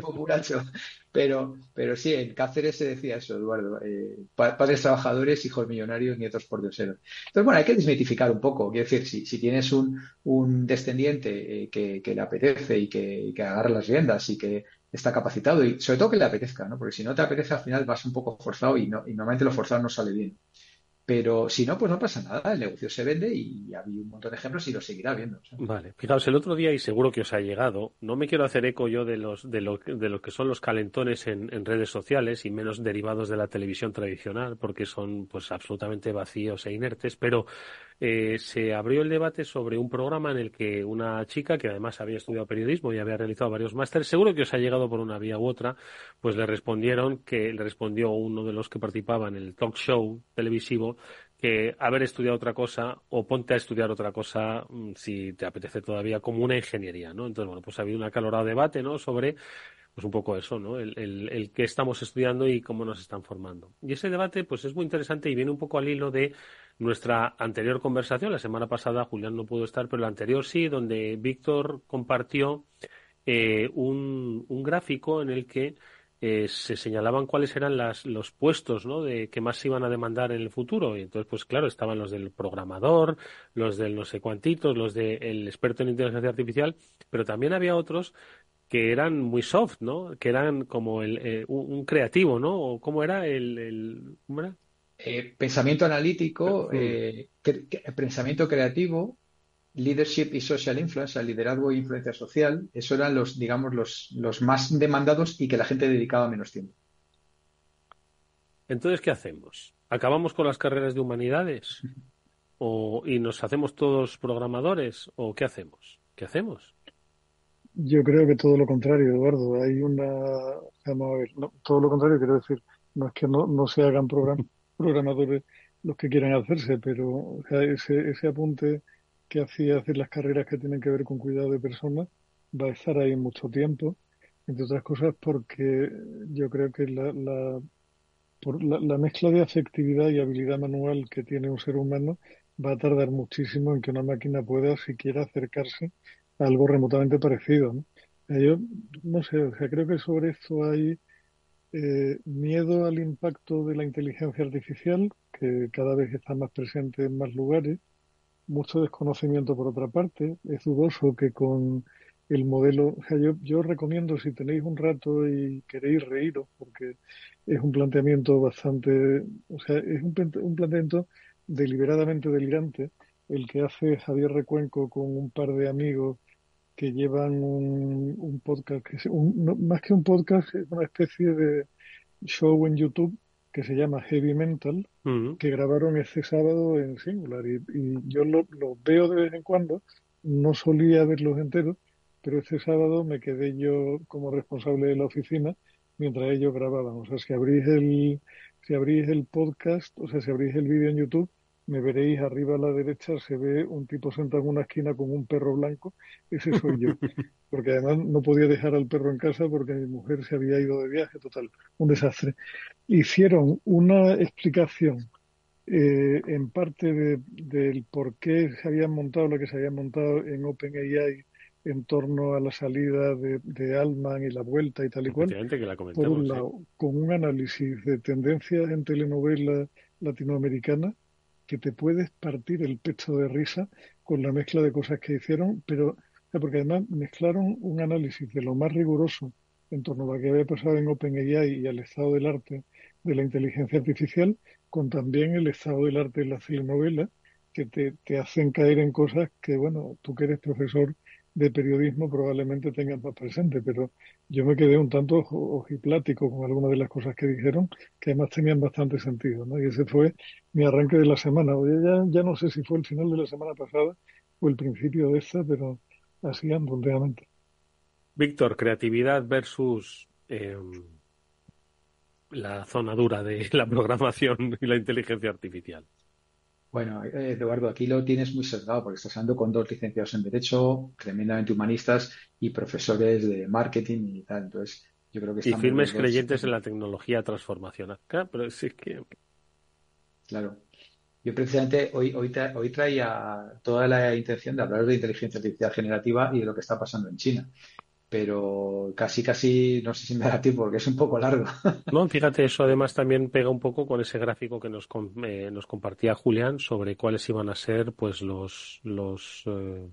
populacho. Pero, pero sí, en Cáceres se decía eso, Eduardo, eh, padres trabajadores, hijos millonarios, nietos por dioseros. Entonces, bueno, hay que desmitificar un poco. Quiero decir, si, si tienes un, un descendiente eh, que, que, le apetece y que, que agarra las riendas y que está capacitado y sobre todo que le apetezca, ¿no? Porque si no te apetece al final vas un poco forzado y, no, y normalmente lo forzado no sale bien. Pero si no, pues no pasa nada, el negocio se vende y había un montón de ejemplos y lo seguirá viendo.
Vale, fijaos, el otro día, y seguro que os ha llegado, no me quiero hacer eco yo de, los, de, lo, de lo que son los calentones en, en, redes sociales y menos derivados de la televisión tradicional, porque son pues absolutamente vacíos e inertes, pero eh, se abrió el debate sobre un programa en el que una chica, que además había estudiado periodismo y había realizado varios másteres, seguro que os ha llegado por una vía u otra, pues le respondieron que le respondió uno de los que participaba en el talk show televisivo que haber estudiado otra cosa o ponte a estudiar otra cosa mm, si te apetece todavía como una ingeniería, ¿no? Entonces, bueno, pues ha habido un acalorado debate, ¿no? Sobre pues un poco eso, ¿no? El, el, qué estamos estudiando y cómo nos están formando. Y ese debate, pues es muy interesante y viene un poco al hilo de nuestra anterior conversación. La semana pasada Julián no pudo estar, pero la anterior sí, donde Víctor compartió eh, un, gráfico en el que eh, se señalaban cuáles eran las, los puestos ¿no? de que más se iban a demandar en el futuro. Y entonces, pues claro, estaban los del programador, los del no sé cuantitos, los del experto en inteligencia artificial, pero también había otros que eran muy soft, ¿no? Que eran como el, eh, un, creativo, ¿no? O ¿Cómo era el, el ¿cómo era?
Eh, pensamiento analítico, eh, pensamiento creativo, leadership y social influence, liderazgo e influencia social, eso eran los, digamos, los, los más demandados y que la gente dedicaba menos tiempo.
Entonces, ¿qué hacemos? ¿Acabamos con las carreras de humanidades? ¿O, ¿Y nos hacemos todos programadores? ¿O qué hacemos? ¿Qué hacemos?
Yo creo que todo lo contrario, Eduardo. Hay una. Vamos a ver, todo lo contrario, quiero decir, no es que no, no se hagan programadores los que quieran hacerse, pero ese, ese apunte que hacía hacer las carreras que tienen que ver con cuidado de personas va a estar ahí mucho tiempo, entre otras cosas porque yo creo que la, la, por la, mezcla de afectividad y habilidad manual que tiene un ser humano va a tardar muchísimo en que una máquina pueda siquiera acercarse a algo remotamente parecido. ¿no? Yo no sé, o sea, creo que sobre esto hay eh, miedo al impacto de la inteligencia artificial, que cada vez está más presente en más lugares, mucho desconocimiento por otra parte, es dudoso que con el modelo, o sea, yo, yo recomiendo si tenéis un rato y queréis reíros, porque es un planteamiento bastante, o sea, es un, un planteamiento deliberadamente delirante, el que hace Javier Recuenco con un par de amigos que llevan un, podcast, que es un, más que un podcast, es una especie de show en YouTube que se llama Heavy Mental, que grabaron este sábado en Singular. Y, yo los lo veo de vez en cuando, no solía verlos enteros, pero este sábado me quedé yo como responsable de la oficina mientras ellos grababan. O sea, si abrís el, si abrís el podcast, o sea, si abrís el vídeo en YouTube, me veréis arriba a la derecha, se ve un tipo sentado en una esquina con un perro blanco, ese soy yo. [LAUGHS] Porque además no podía dejar al perro en casa porque mi mujer se había ido de viaje, total, un desastre. Hicieron una explicación eh, en parte del por qué se habían montado lo que se había montado en OpenAI en torno a la salida de, de Alman y la vuelta y tal y cual.
por
un lado, con un análisis de tendencias en telenovela latinoamericana que te puedes partir el pecho de risa con la mezcla de cosas que hicieron, pero porque además mezclaron un análisis de lo más riguroso en torno a lo que había pasado en OpenAI y al estado del arte de la inteligencia artificial, con también el estado del arte de la telenovela, que te, te hacen caer en cosas que, bueno, tú que eres profesor de periodismo probablemente tengan más presente, pero yo me quedé un tanto ojiplático con algunas de las cosas que dijeron, que además tenían bastante sentido, ¿no? Y ese fue mi arranque de la semana. Ya, ya no sé si fue el final de la semana pasada o el principio de esta, pero así ando
Víctor, creatividad versus eh, la zona dura de la programación y la inteligencia artificial.
Bueno, Eduardo, aquí lo tienes muy sesgado porque estás hablando con dos licenciados en Derecho, tremendamente humanistas y profesores de marketing y tal. Entonces, yo creo que
Y firmes creyentes en la tecnología transformacional. pero sí que.
Claro. Yo precisamente hoy, hoy, hoy traía toda la intención de hablar de inteligencia artificial generativa y de lo que está pasando en China pero casi, casi, no sé si me da tiempo porque es un poco largo. [LAUGHS]
No, fíjate, eso además también pega un poco con ese gráfico que nos, eh, nos compartía Julián sobre cuáles iban a ser, pues, los, los, eh,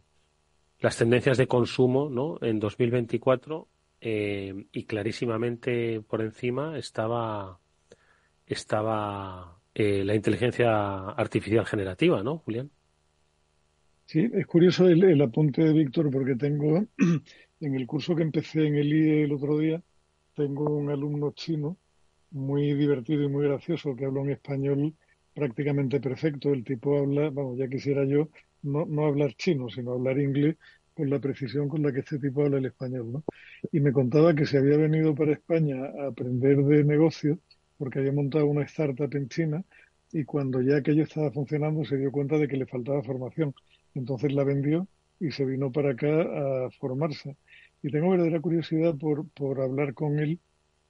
las tendencias de consumo, ¿no? En 2024 eh, y clarísimamente por encima estaba, estaba la inteligencia artificial generativa, ¿no, Julián?
Sí, es curioso el, el apunte de Víctor porque tengo en el curso que empecé en el IE el otro día, tengo un alumno chino muy divertido y muy gracioso que habla un español prácticamente perfecto. El tipo habla, vamos, ya quisiera yo no, no hablar chino, sino hablar inglés con la precisión con la que este tipo habla el español, ¿no? Y me contaba que se había venido para España a aprender de negocios porque había montado una startup en China y cuando ya aquello estaba funcionando se dio cuenta de que le faltaba formación. Entonces la vendió y se vino para acá a formarse. Y tengo verdadera curiosidad por, por hablar con él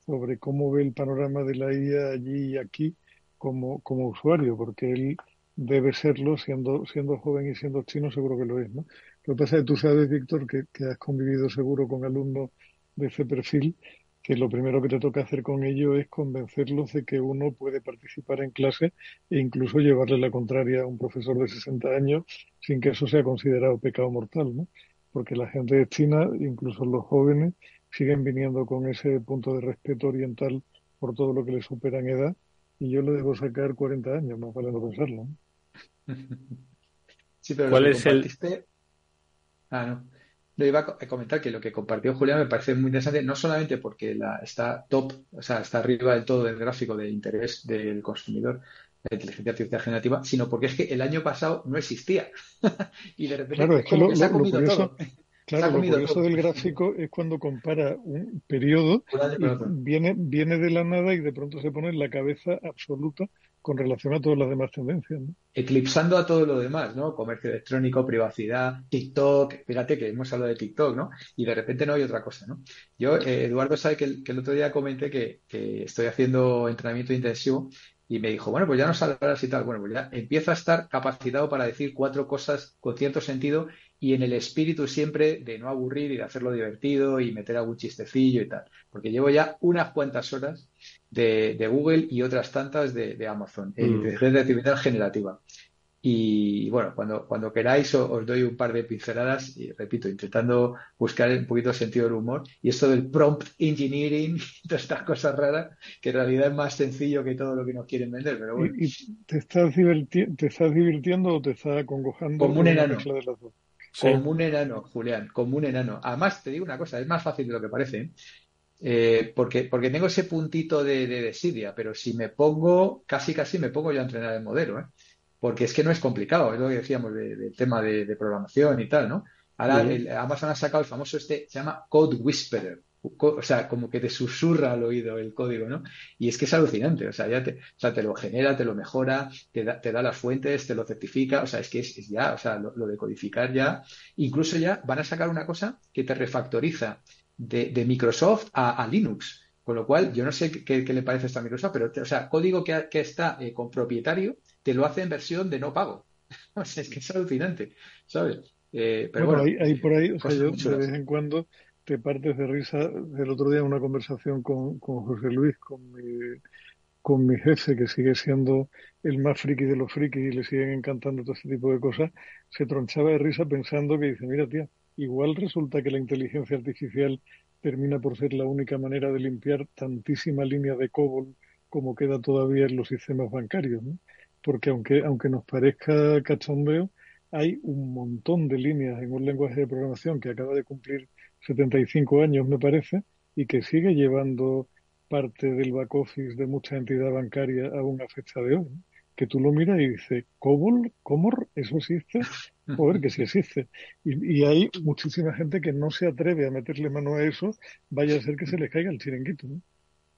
sobre cómo ve el panorama de la IA allí y aquí como, como usuario, porque él debe serlo siendo, siendo joven y siendo chino, seguro que lo es. ¿no? Lo que pasa es que tú sabes, Víctor, que, que has convivido seguro con alumnos de ese perfil, que lo primero que te toca hacer con ello es convencerlos de que uno puede participar en clase e incluso llevarle la contraria a un profesor de 60 años sin que eso sea considerado pecado mortal, ¿no? Porque la gente de China, incluso los jóvenes, siguen viniendo con ese punto de respeto oriental por todo lo que les supera en edad, y yo le debo sacar 40 años, más vale no pensarlo.
Sí, pero ¿Cuál es el...? Ah, no. Le iba a comentar que lo que compartió Julián me parece muy interesante, no solamente porque la, está top, o sea, está arriba del todo del gráfico de interés del consumidor, la inteligencia artificial generativa, sino porque es que el año pasado no existía. [LAUGHS] y de repente
claro, es que se ha [LAUGHS] comido curioso, todo. Claro, lo curioso del gráfico es cuando compara un periodo y viene, viene de la nada y de pronto se pone en la cabeza absoluta con relación a todas las demás tendencias. ¿no?
Eclipsando a todo lo demás, ¿no? Comercio electrónico, privacidad, TikTok, fíjate que hemos hablado de TikTok, ¿no? Y de repente no hay otra cosa, ¿no? Yo, eh, Eduardo sabe que el, que el, otro día comenté que, que estoy haciendo entrenamiento intensivo y me dijo, bueno, pues ya no saldrás y tal. Bueno, pues ya empiezo a estar capacitado para decir cuatro cosas con cierto sentido y en el espíritu siempre de no aburrir y de hacerlo divertido y meter algún chistecillo y tal. Porque llevo ya unas cuantas horas de, Google y otras tantas de, Amazon, en mm. inteligencia artificial generativa. Y bueno, cuando, cuando queráis os, doy un par de pinceladas y repito, intentando buscar un poquito el sentido del humor. Y esto del prompt engineering, [LAUGHS] todas estas cosas raras, que en realidad es más sencillo que todo lo que nos quieren vender. Pero bueno.
¿Y, te, estás te estás divirtiendo o te estás acongojando?
Como un enano. Como un enano, Julián, como un enano. Además, te digo una cosa, es más fácil de lo que parece. ¿eh? porque, porque tengo ese puntito de, de, desidia, pero si me pongo, casi casi me pongo yo a entrenar el modelo. ¿eh? Porque es que no es complicado, es lo que decíamos del tema de, programación y tal, ¿no? Ahora Amazon ha sacado el famoso este, se llama Code Whisperer, o sea, como que te susurra al oído el código, ¿no? Y es que es alucinante, o sea, ya te, o sea, te lo genera, te lo mejora, te da, te da las fuentes, te lo certifica, o sea, es que es, ya, o sea, lo, de codificar ya, incluso ya van a sacar una cosa que te refactoriza de, Microsoft a, Linux, con lo cual, yo no sé qué, le parece esto a Microsoft, pero, o sea, código que, está eh, con propietario, te lo hace en versión de no pago. [LAUGHS] o sea, es que es alucinante, ¿sabes? Eh, pero bueno,
hay, por ahí, o sea, yo de vez en cuando te partes de risa. El otro día una conversación con, con José Luis, con mi, con mi jefe, que sigue siendo el más friki de los frikis y le siguen encantando todo este tipo de cosas, se tronchaba de risa pensando que dice, mira tía, igual resulta que la inteligencia artificial termina por ser la única manera de limpiar tantísima línea de COBOL como queda todavía en los sistemas bancarios, ¿no? Porque aunque, aunque nos parezca cachondeo, hay un montón de líneas en un lenguaje de programación que acaba de cumplir 75 años, me parece, y que sigue llevando parte del back office de mucha entidad bancaria a una fecha de hoy. Que tú lo miras y dices, ¿Cobol? ¿Comor? ¿Eso existe? Joder, que sí existe. Y, hay muchísima gente que no se atreve a meterle mano a eso, vaya a ser que se le caiga el chiringuito.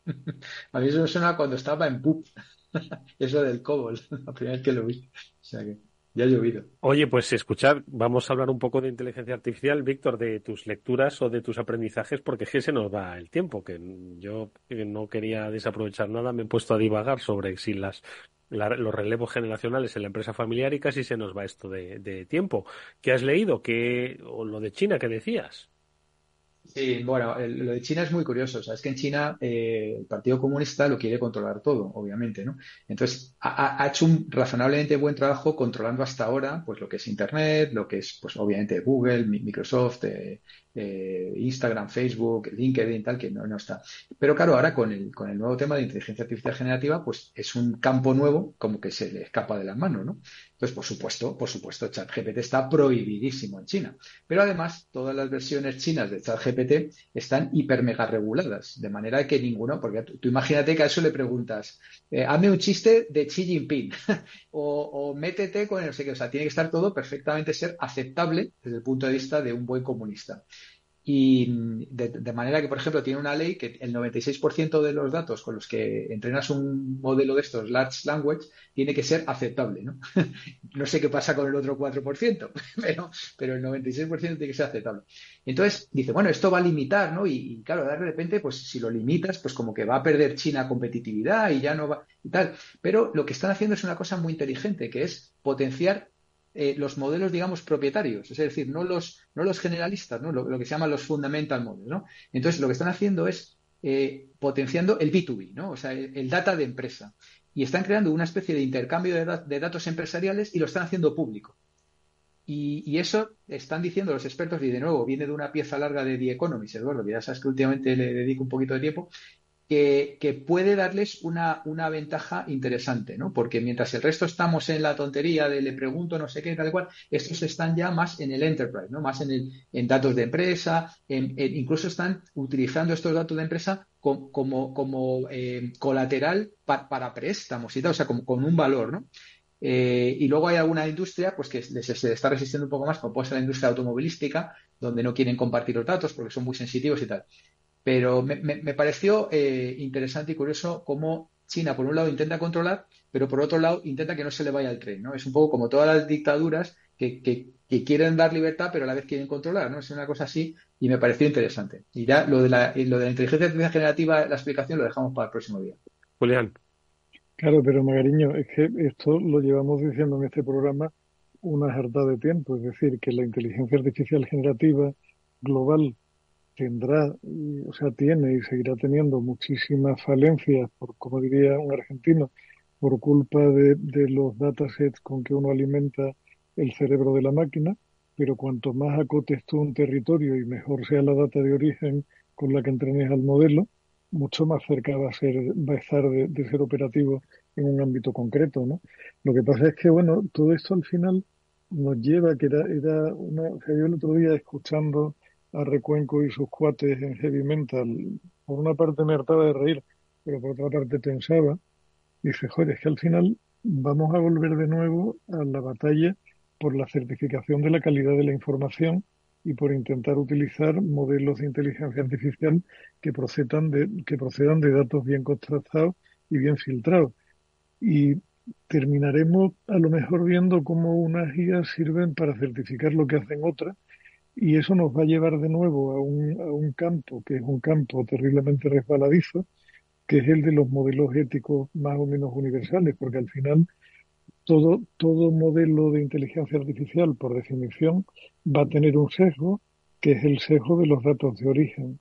[LAUGHS]
A mí eso me suena cuando estaba en PUP, [LAUGHS] eso del COBOL, [LAUGHS] la primera vez que lo vi. O sea que ya ha llovido.
Oye, pues escuchad, vamos a hablar un poco de inteligencia artificial, Víctor, de tus lecturas o de tus aprendizajes, porque que se nos va el tiempo, que yo no quería desaprovechar nada, me he puesto a divagar sobre si las los relevos generacionales en la empresa familiar y casi se nos va esto de, de tiempo. ¿Qué has leído? ¿Qué, o lo de China que decías?
Sí, bueno, lo de China es muy curioso. O sea, es que en China eh, el Partido Comunista lo quiere controlar todo, obviamente, ¿no? Entonces, ha, hecho un razonablemente buen trabajo controlando hasta ahora, pues lo que es Internet, lo que es, pues obviamente Google, Microsoft, eh, eh, Instagram, Facebook, LinkedIn, tal, que no, está. Pero claro, ahora con el, con el nuevo tema de inteligencia artificial generativa, pues es un campo nuevo como que se le escapa de las manos, ¿no? Entonces, por supuesto, por supuesto, ChatGPT está prohibidísimo en China. Pero además, todas las versiones chinas de ChatGPT están hiper mega reguladas, de manera que ninguno, porque tú, imagínate que a eso le preguntas, eh, hazme un chiste de Xi Jinping, [LAUGHS] o, o métete con el no sé qué, o sea, tiene que estar todo perfectamente ser aceptable desde el punto de vista de un buen comunista. Y de, manera que, por ejemplo, tiene una ley que el 96% de los datos con los que entrenas un modelo de estos large language tiene que ser aceptable, ¿no? [LAUGHS] no sé qué pasa con el otro 4%, [LAUGHS] pero, pero el 96% tiene que ser aceptable. Entonces, dice, bueno, esto va a limitar, ¿no? Y, claro, de repente, pues si lo limitas, pues como que va a perder China competitividad y ya no va y tal. Pero lo que están haciendo es una cosa muy inteligente, que es potenciar eh, los modelos, digamos, propietarios, es decir, no los, no los generalistas, ¿no? Lo, que se llama los fundamental models, ¿no? Entonces, lo que están haciendo es eh, potenciando el B2B, ¿no? O sea, el, data de empresa. Y están creando una especie de intercambio de, datos empresariales y lo están haciendo público. Y, y, eso están diciendo los expertos, y de nuevo viene de una pieza larga de The Economist, Eduardo, que ya sabes que últimamente le dedico un poquito de tiempo, que, puede darles una, una, ventaja interesante, ¿no? Porque mientras el resto estamos en la tontería de le pregunto no sé qué, tal cual, estos están ya más en el enterprise, ¿no? Más en, el, en datos de empresa, incluso están utilizando estos datos de empresa como, como, eh, colateral para préstamos y tal, o sea, como, con un valor, ¿no? Eh, y luego hay alguna industria pues que se está resistiendo un poco más, como puede ser la industria automovilística, donde no quieren compartir los datos porque son muy sensitivos y tal. Pero me, me, pareció eh, interesante y curioso cómo China, por un lado, intenta controlar, pero por otro lado, intenta que no se le vaya el tren, ¿no? Es un poco como todas las dictaduras que, que, quieren dar libertad, pero a la vez quieren controlar, ¿no? Es una cosa así y me pareció interesante. Y ya lo de la, lo de la inteligencia artificial generativa, la explicación lo dejamos para el próximo día.
Julián.
Claro, pero Magariño, es que esto lo llevamos diciendo en este programa una jarta de tiempo, es decir, que la inteligencia artificial generativa global tendrá, o sea, tiene y seguirá teniendo muchísimas falencias, por como diría un argentino, por culpa de, los datasets con que uno alimenta el cerebro de la máquina, pero cuanto más acotes tú un territorio y mejor sea la data de origen con la que entrenes al modelo, mucho más cerca va a ser, va a estar de, de, ser operativo en un ámbito concreto, ¿no? Lo que pasa es que, bueno, todo esto al final nos lleva, que era, era una, o sea, yo el otro día escuchando a Recuenco y sus cuates en Heavy Mental, por una parte me hartaba de reír, pero por otra parte pensaba, dice, joder, es que al final vamos a volver de nuevo a la batalla por la certificación de la calidad de la información y por intentar utilizar modelos de inteligencia artificial que procedan de, que procedan de datos bien contrastados y bien filtrados. Y terminaremos a lo mejor viendo cómo unas guías sirven para certificar lo que hacen otras y eso nos va a llevar de nuevo a un, a un campo que es un campo terriblemente resbaladizo, que es el de los modelos éticos más o menos universales, porque al final todo, todo modelo de inteligencia artificial, por definición, va a tener un sesgo, que es el sesgo de los datos de origen.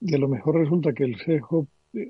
Y a lo mejor resulta que el sesgo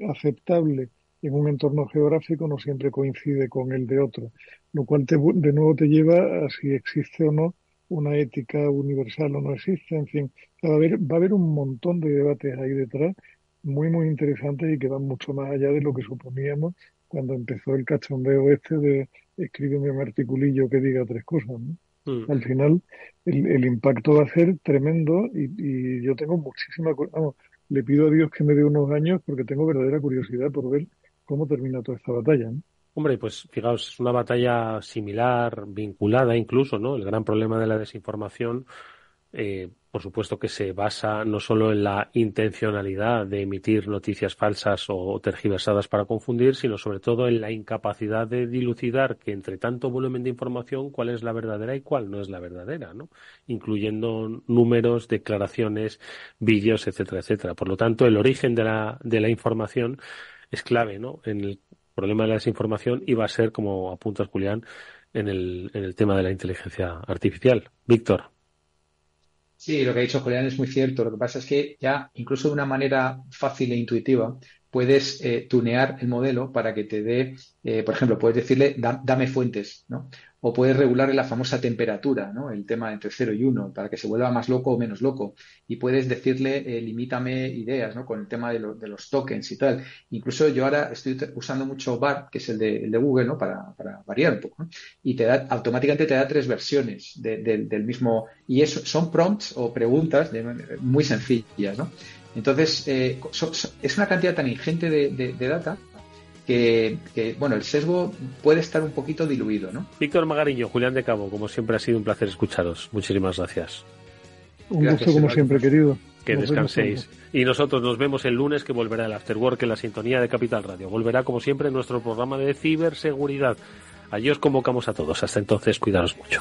aceptable en un entorno geográfico no siempre coincide con el de otro, lo cual te, de nuevo te lleva a si existe o no una ética universal o no existe, en fin, va a haber, va a haber un montón de debates ahí detrás muy, muy interesantes y que van mucho más allá de lo que suponíamos cuando empezó el cachondeo este de escríbeme un articulillo que diga tres cosas. ¿no? Mm. Al final, el, impacto va a ser tremendo y, yo tengo muchísima. Vamos, le pido a Dios que me dé unos años porque tengo verdadera curiosidad por ver cómo termina toda esta batalla.
Hombre, pues fijaos, es una batalla similar, vinculada incluso, ¿no? El gran problema de la desinformación eh, por supuesto que se basa no solo en la intencionalidad de emitir noticias falsas o tergiversadas para confundir, sino sobre todo en la incapacidad de dilucidar que entre tanto volumen de información cuál es la verdadera y cuál no es la verdadera, ¿no? Incluyendo números, declaraciones, vídeos, etcétera, etcétera. Por lo tanto, el origen de la, de la información es clave, ¿no? En el problema de la desinformación y va a ser, como apunta Julián, en el, en el tema de la inteligencia artificial. Víctor.
Sí, lo que ha dicho Julián es muy cierto. Lo que pasa es que ya, incluso de una manera fácil e intuitiva, puedes eh, tunear el modelo para que te dé, eh, por ejemplo, puedes decirle, dame fuentes, ¿no? O puedes regular la famosa temperatura, ¿no? El tema entre 0 y 1, para que se vuelva más loco o menos loco. Y puedes decirle, eh, limítame ideas, ¿no? Con el tema de, los tokens y tal. Incluso yo ahora estoy usando mucho BAR, que es el de, Google, ¿no? Para, variar un poco, Y te da, automáticamente te da tres versiones del mismo, y eso son prompts o preguntas muy sencillas, ¿no? Entonces, eh, es una cantidad tan ingente de, data que, bueno, el sesgo puede estar un poquito diluido, ¿no?
Víctor Magariño, Julián de Cabo, como siempre ha sido un placer escucharos. Muchísimas gracias.
Un gusto como siempre, querido.
Que descanséis. Y nosotros nos vemos el lunes que volverá el Afterwork en la sintonía de Capital Radio. Volverá como siempre nuestro programa de ciberseguridad. Allí os convocamos a todos. Hasta entonces, cuidaros mucho.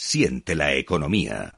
Siente la economía.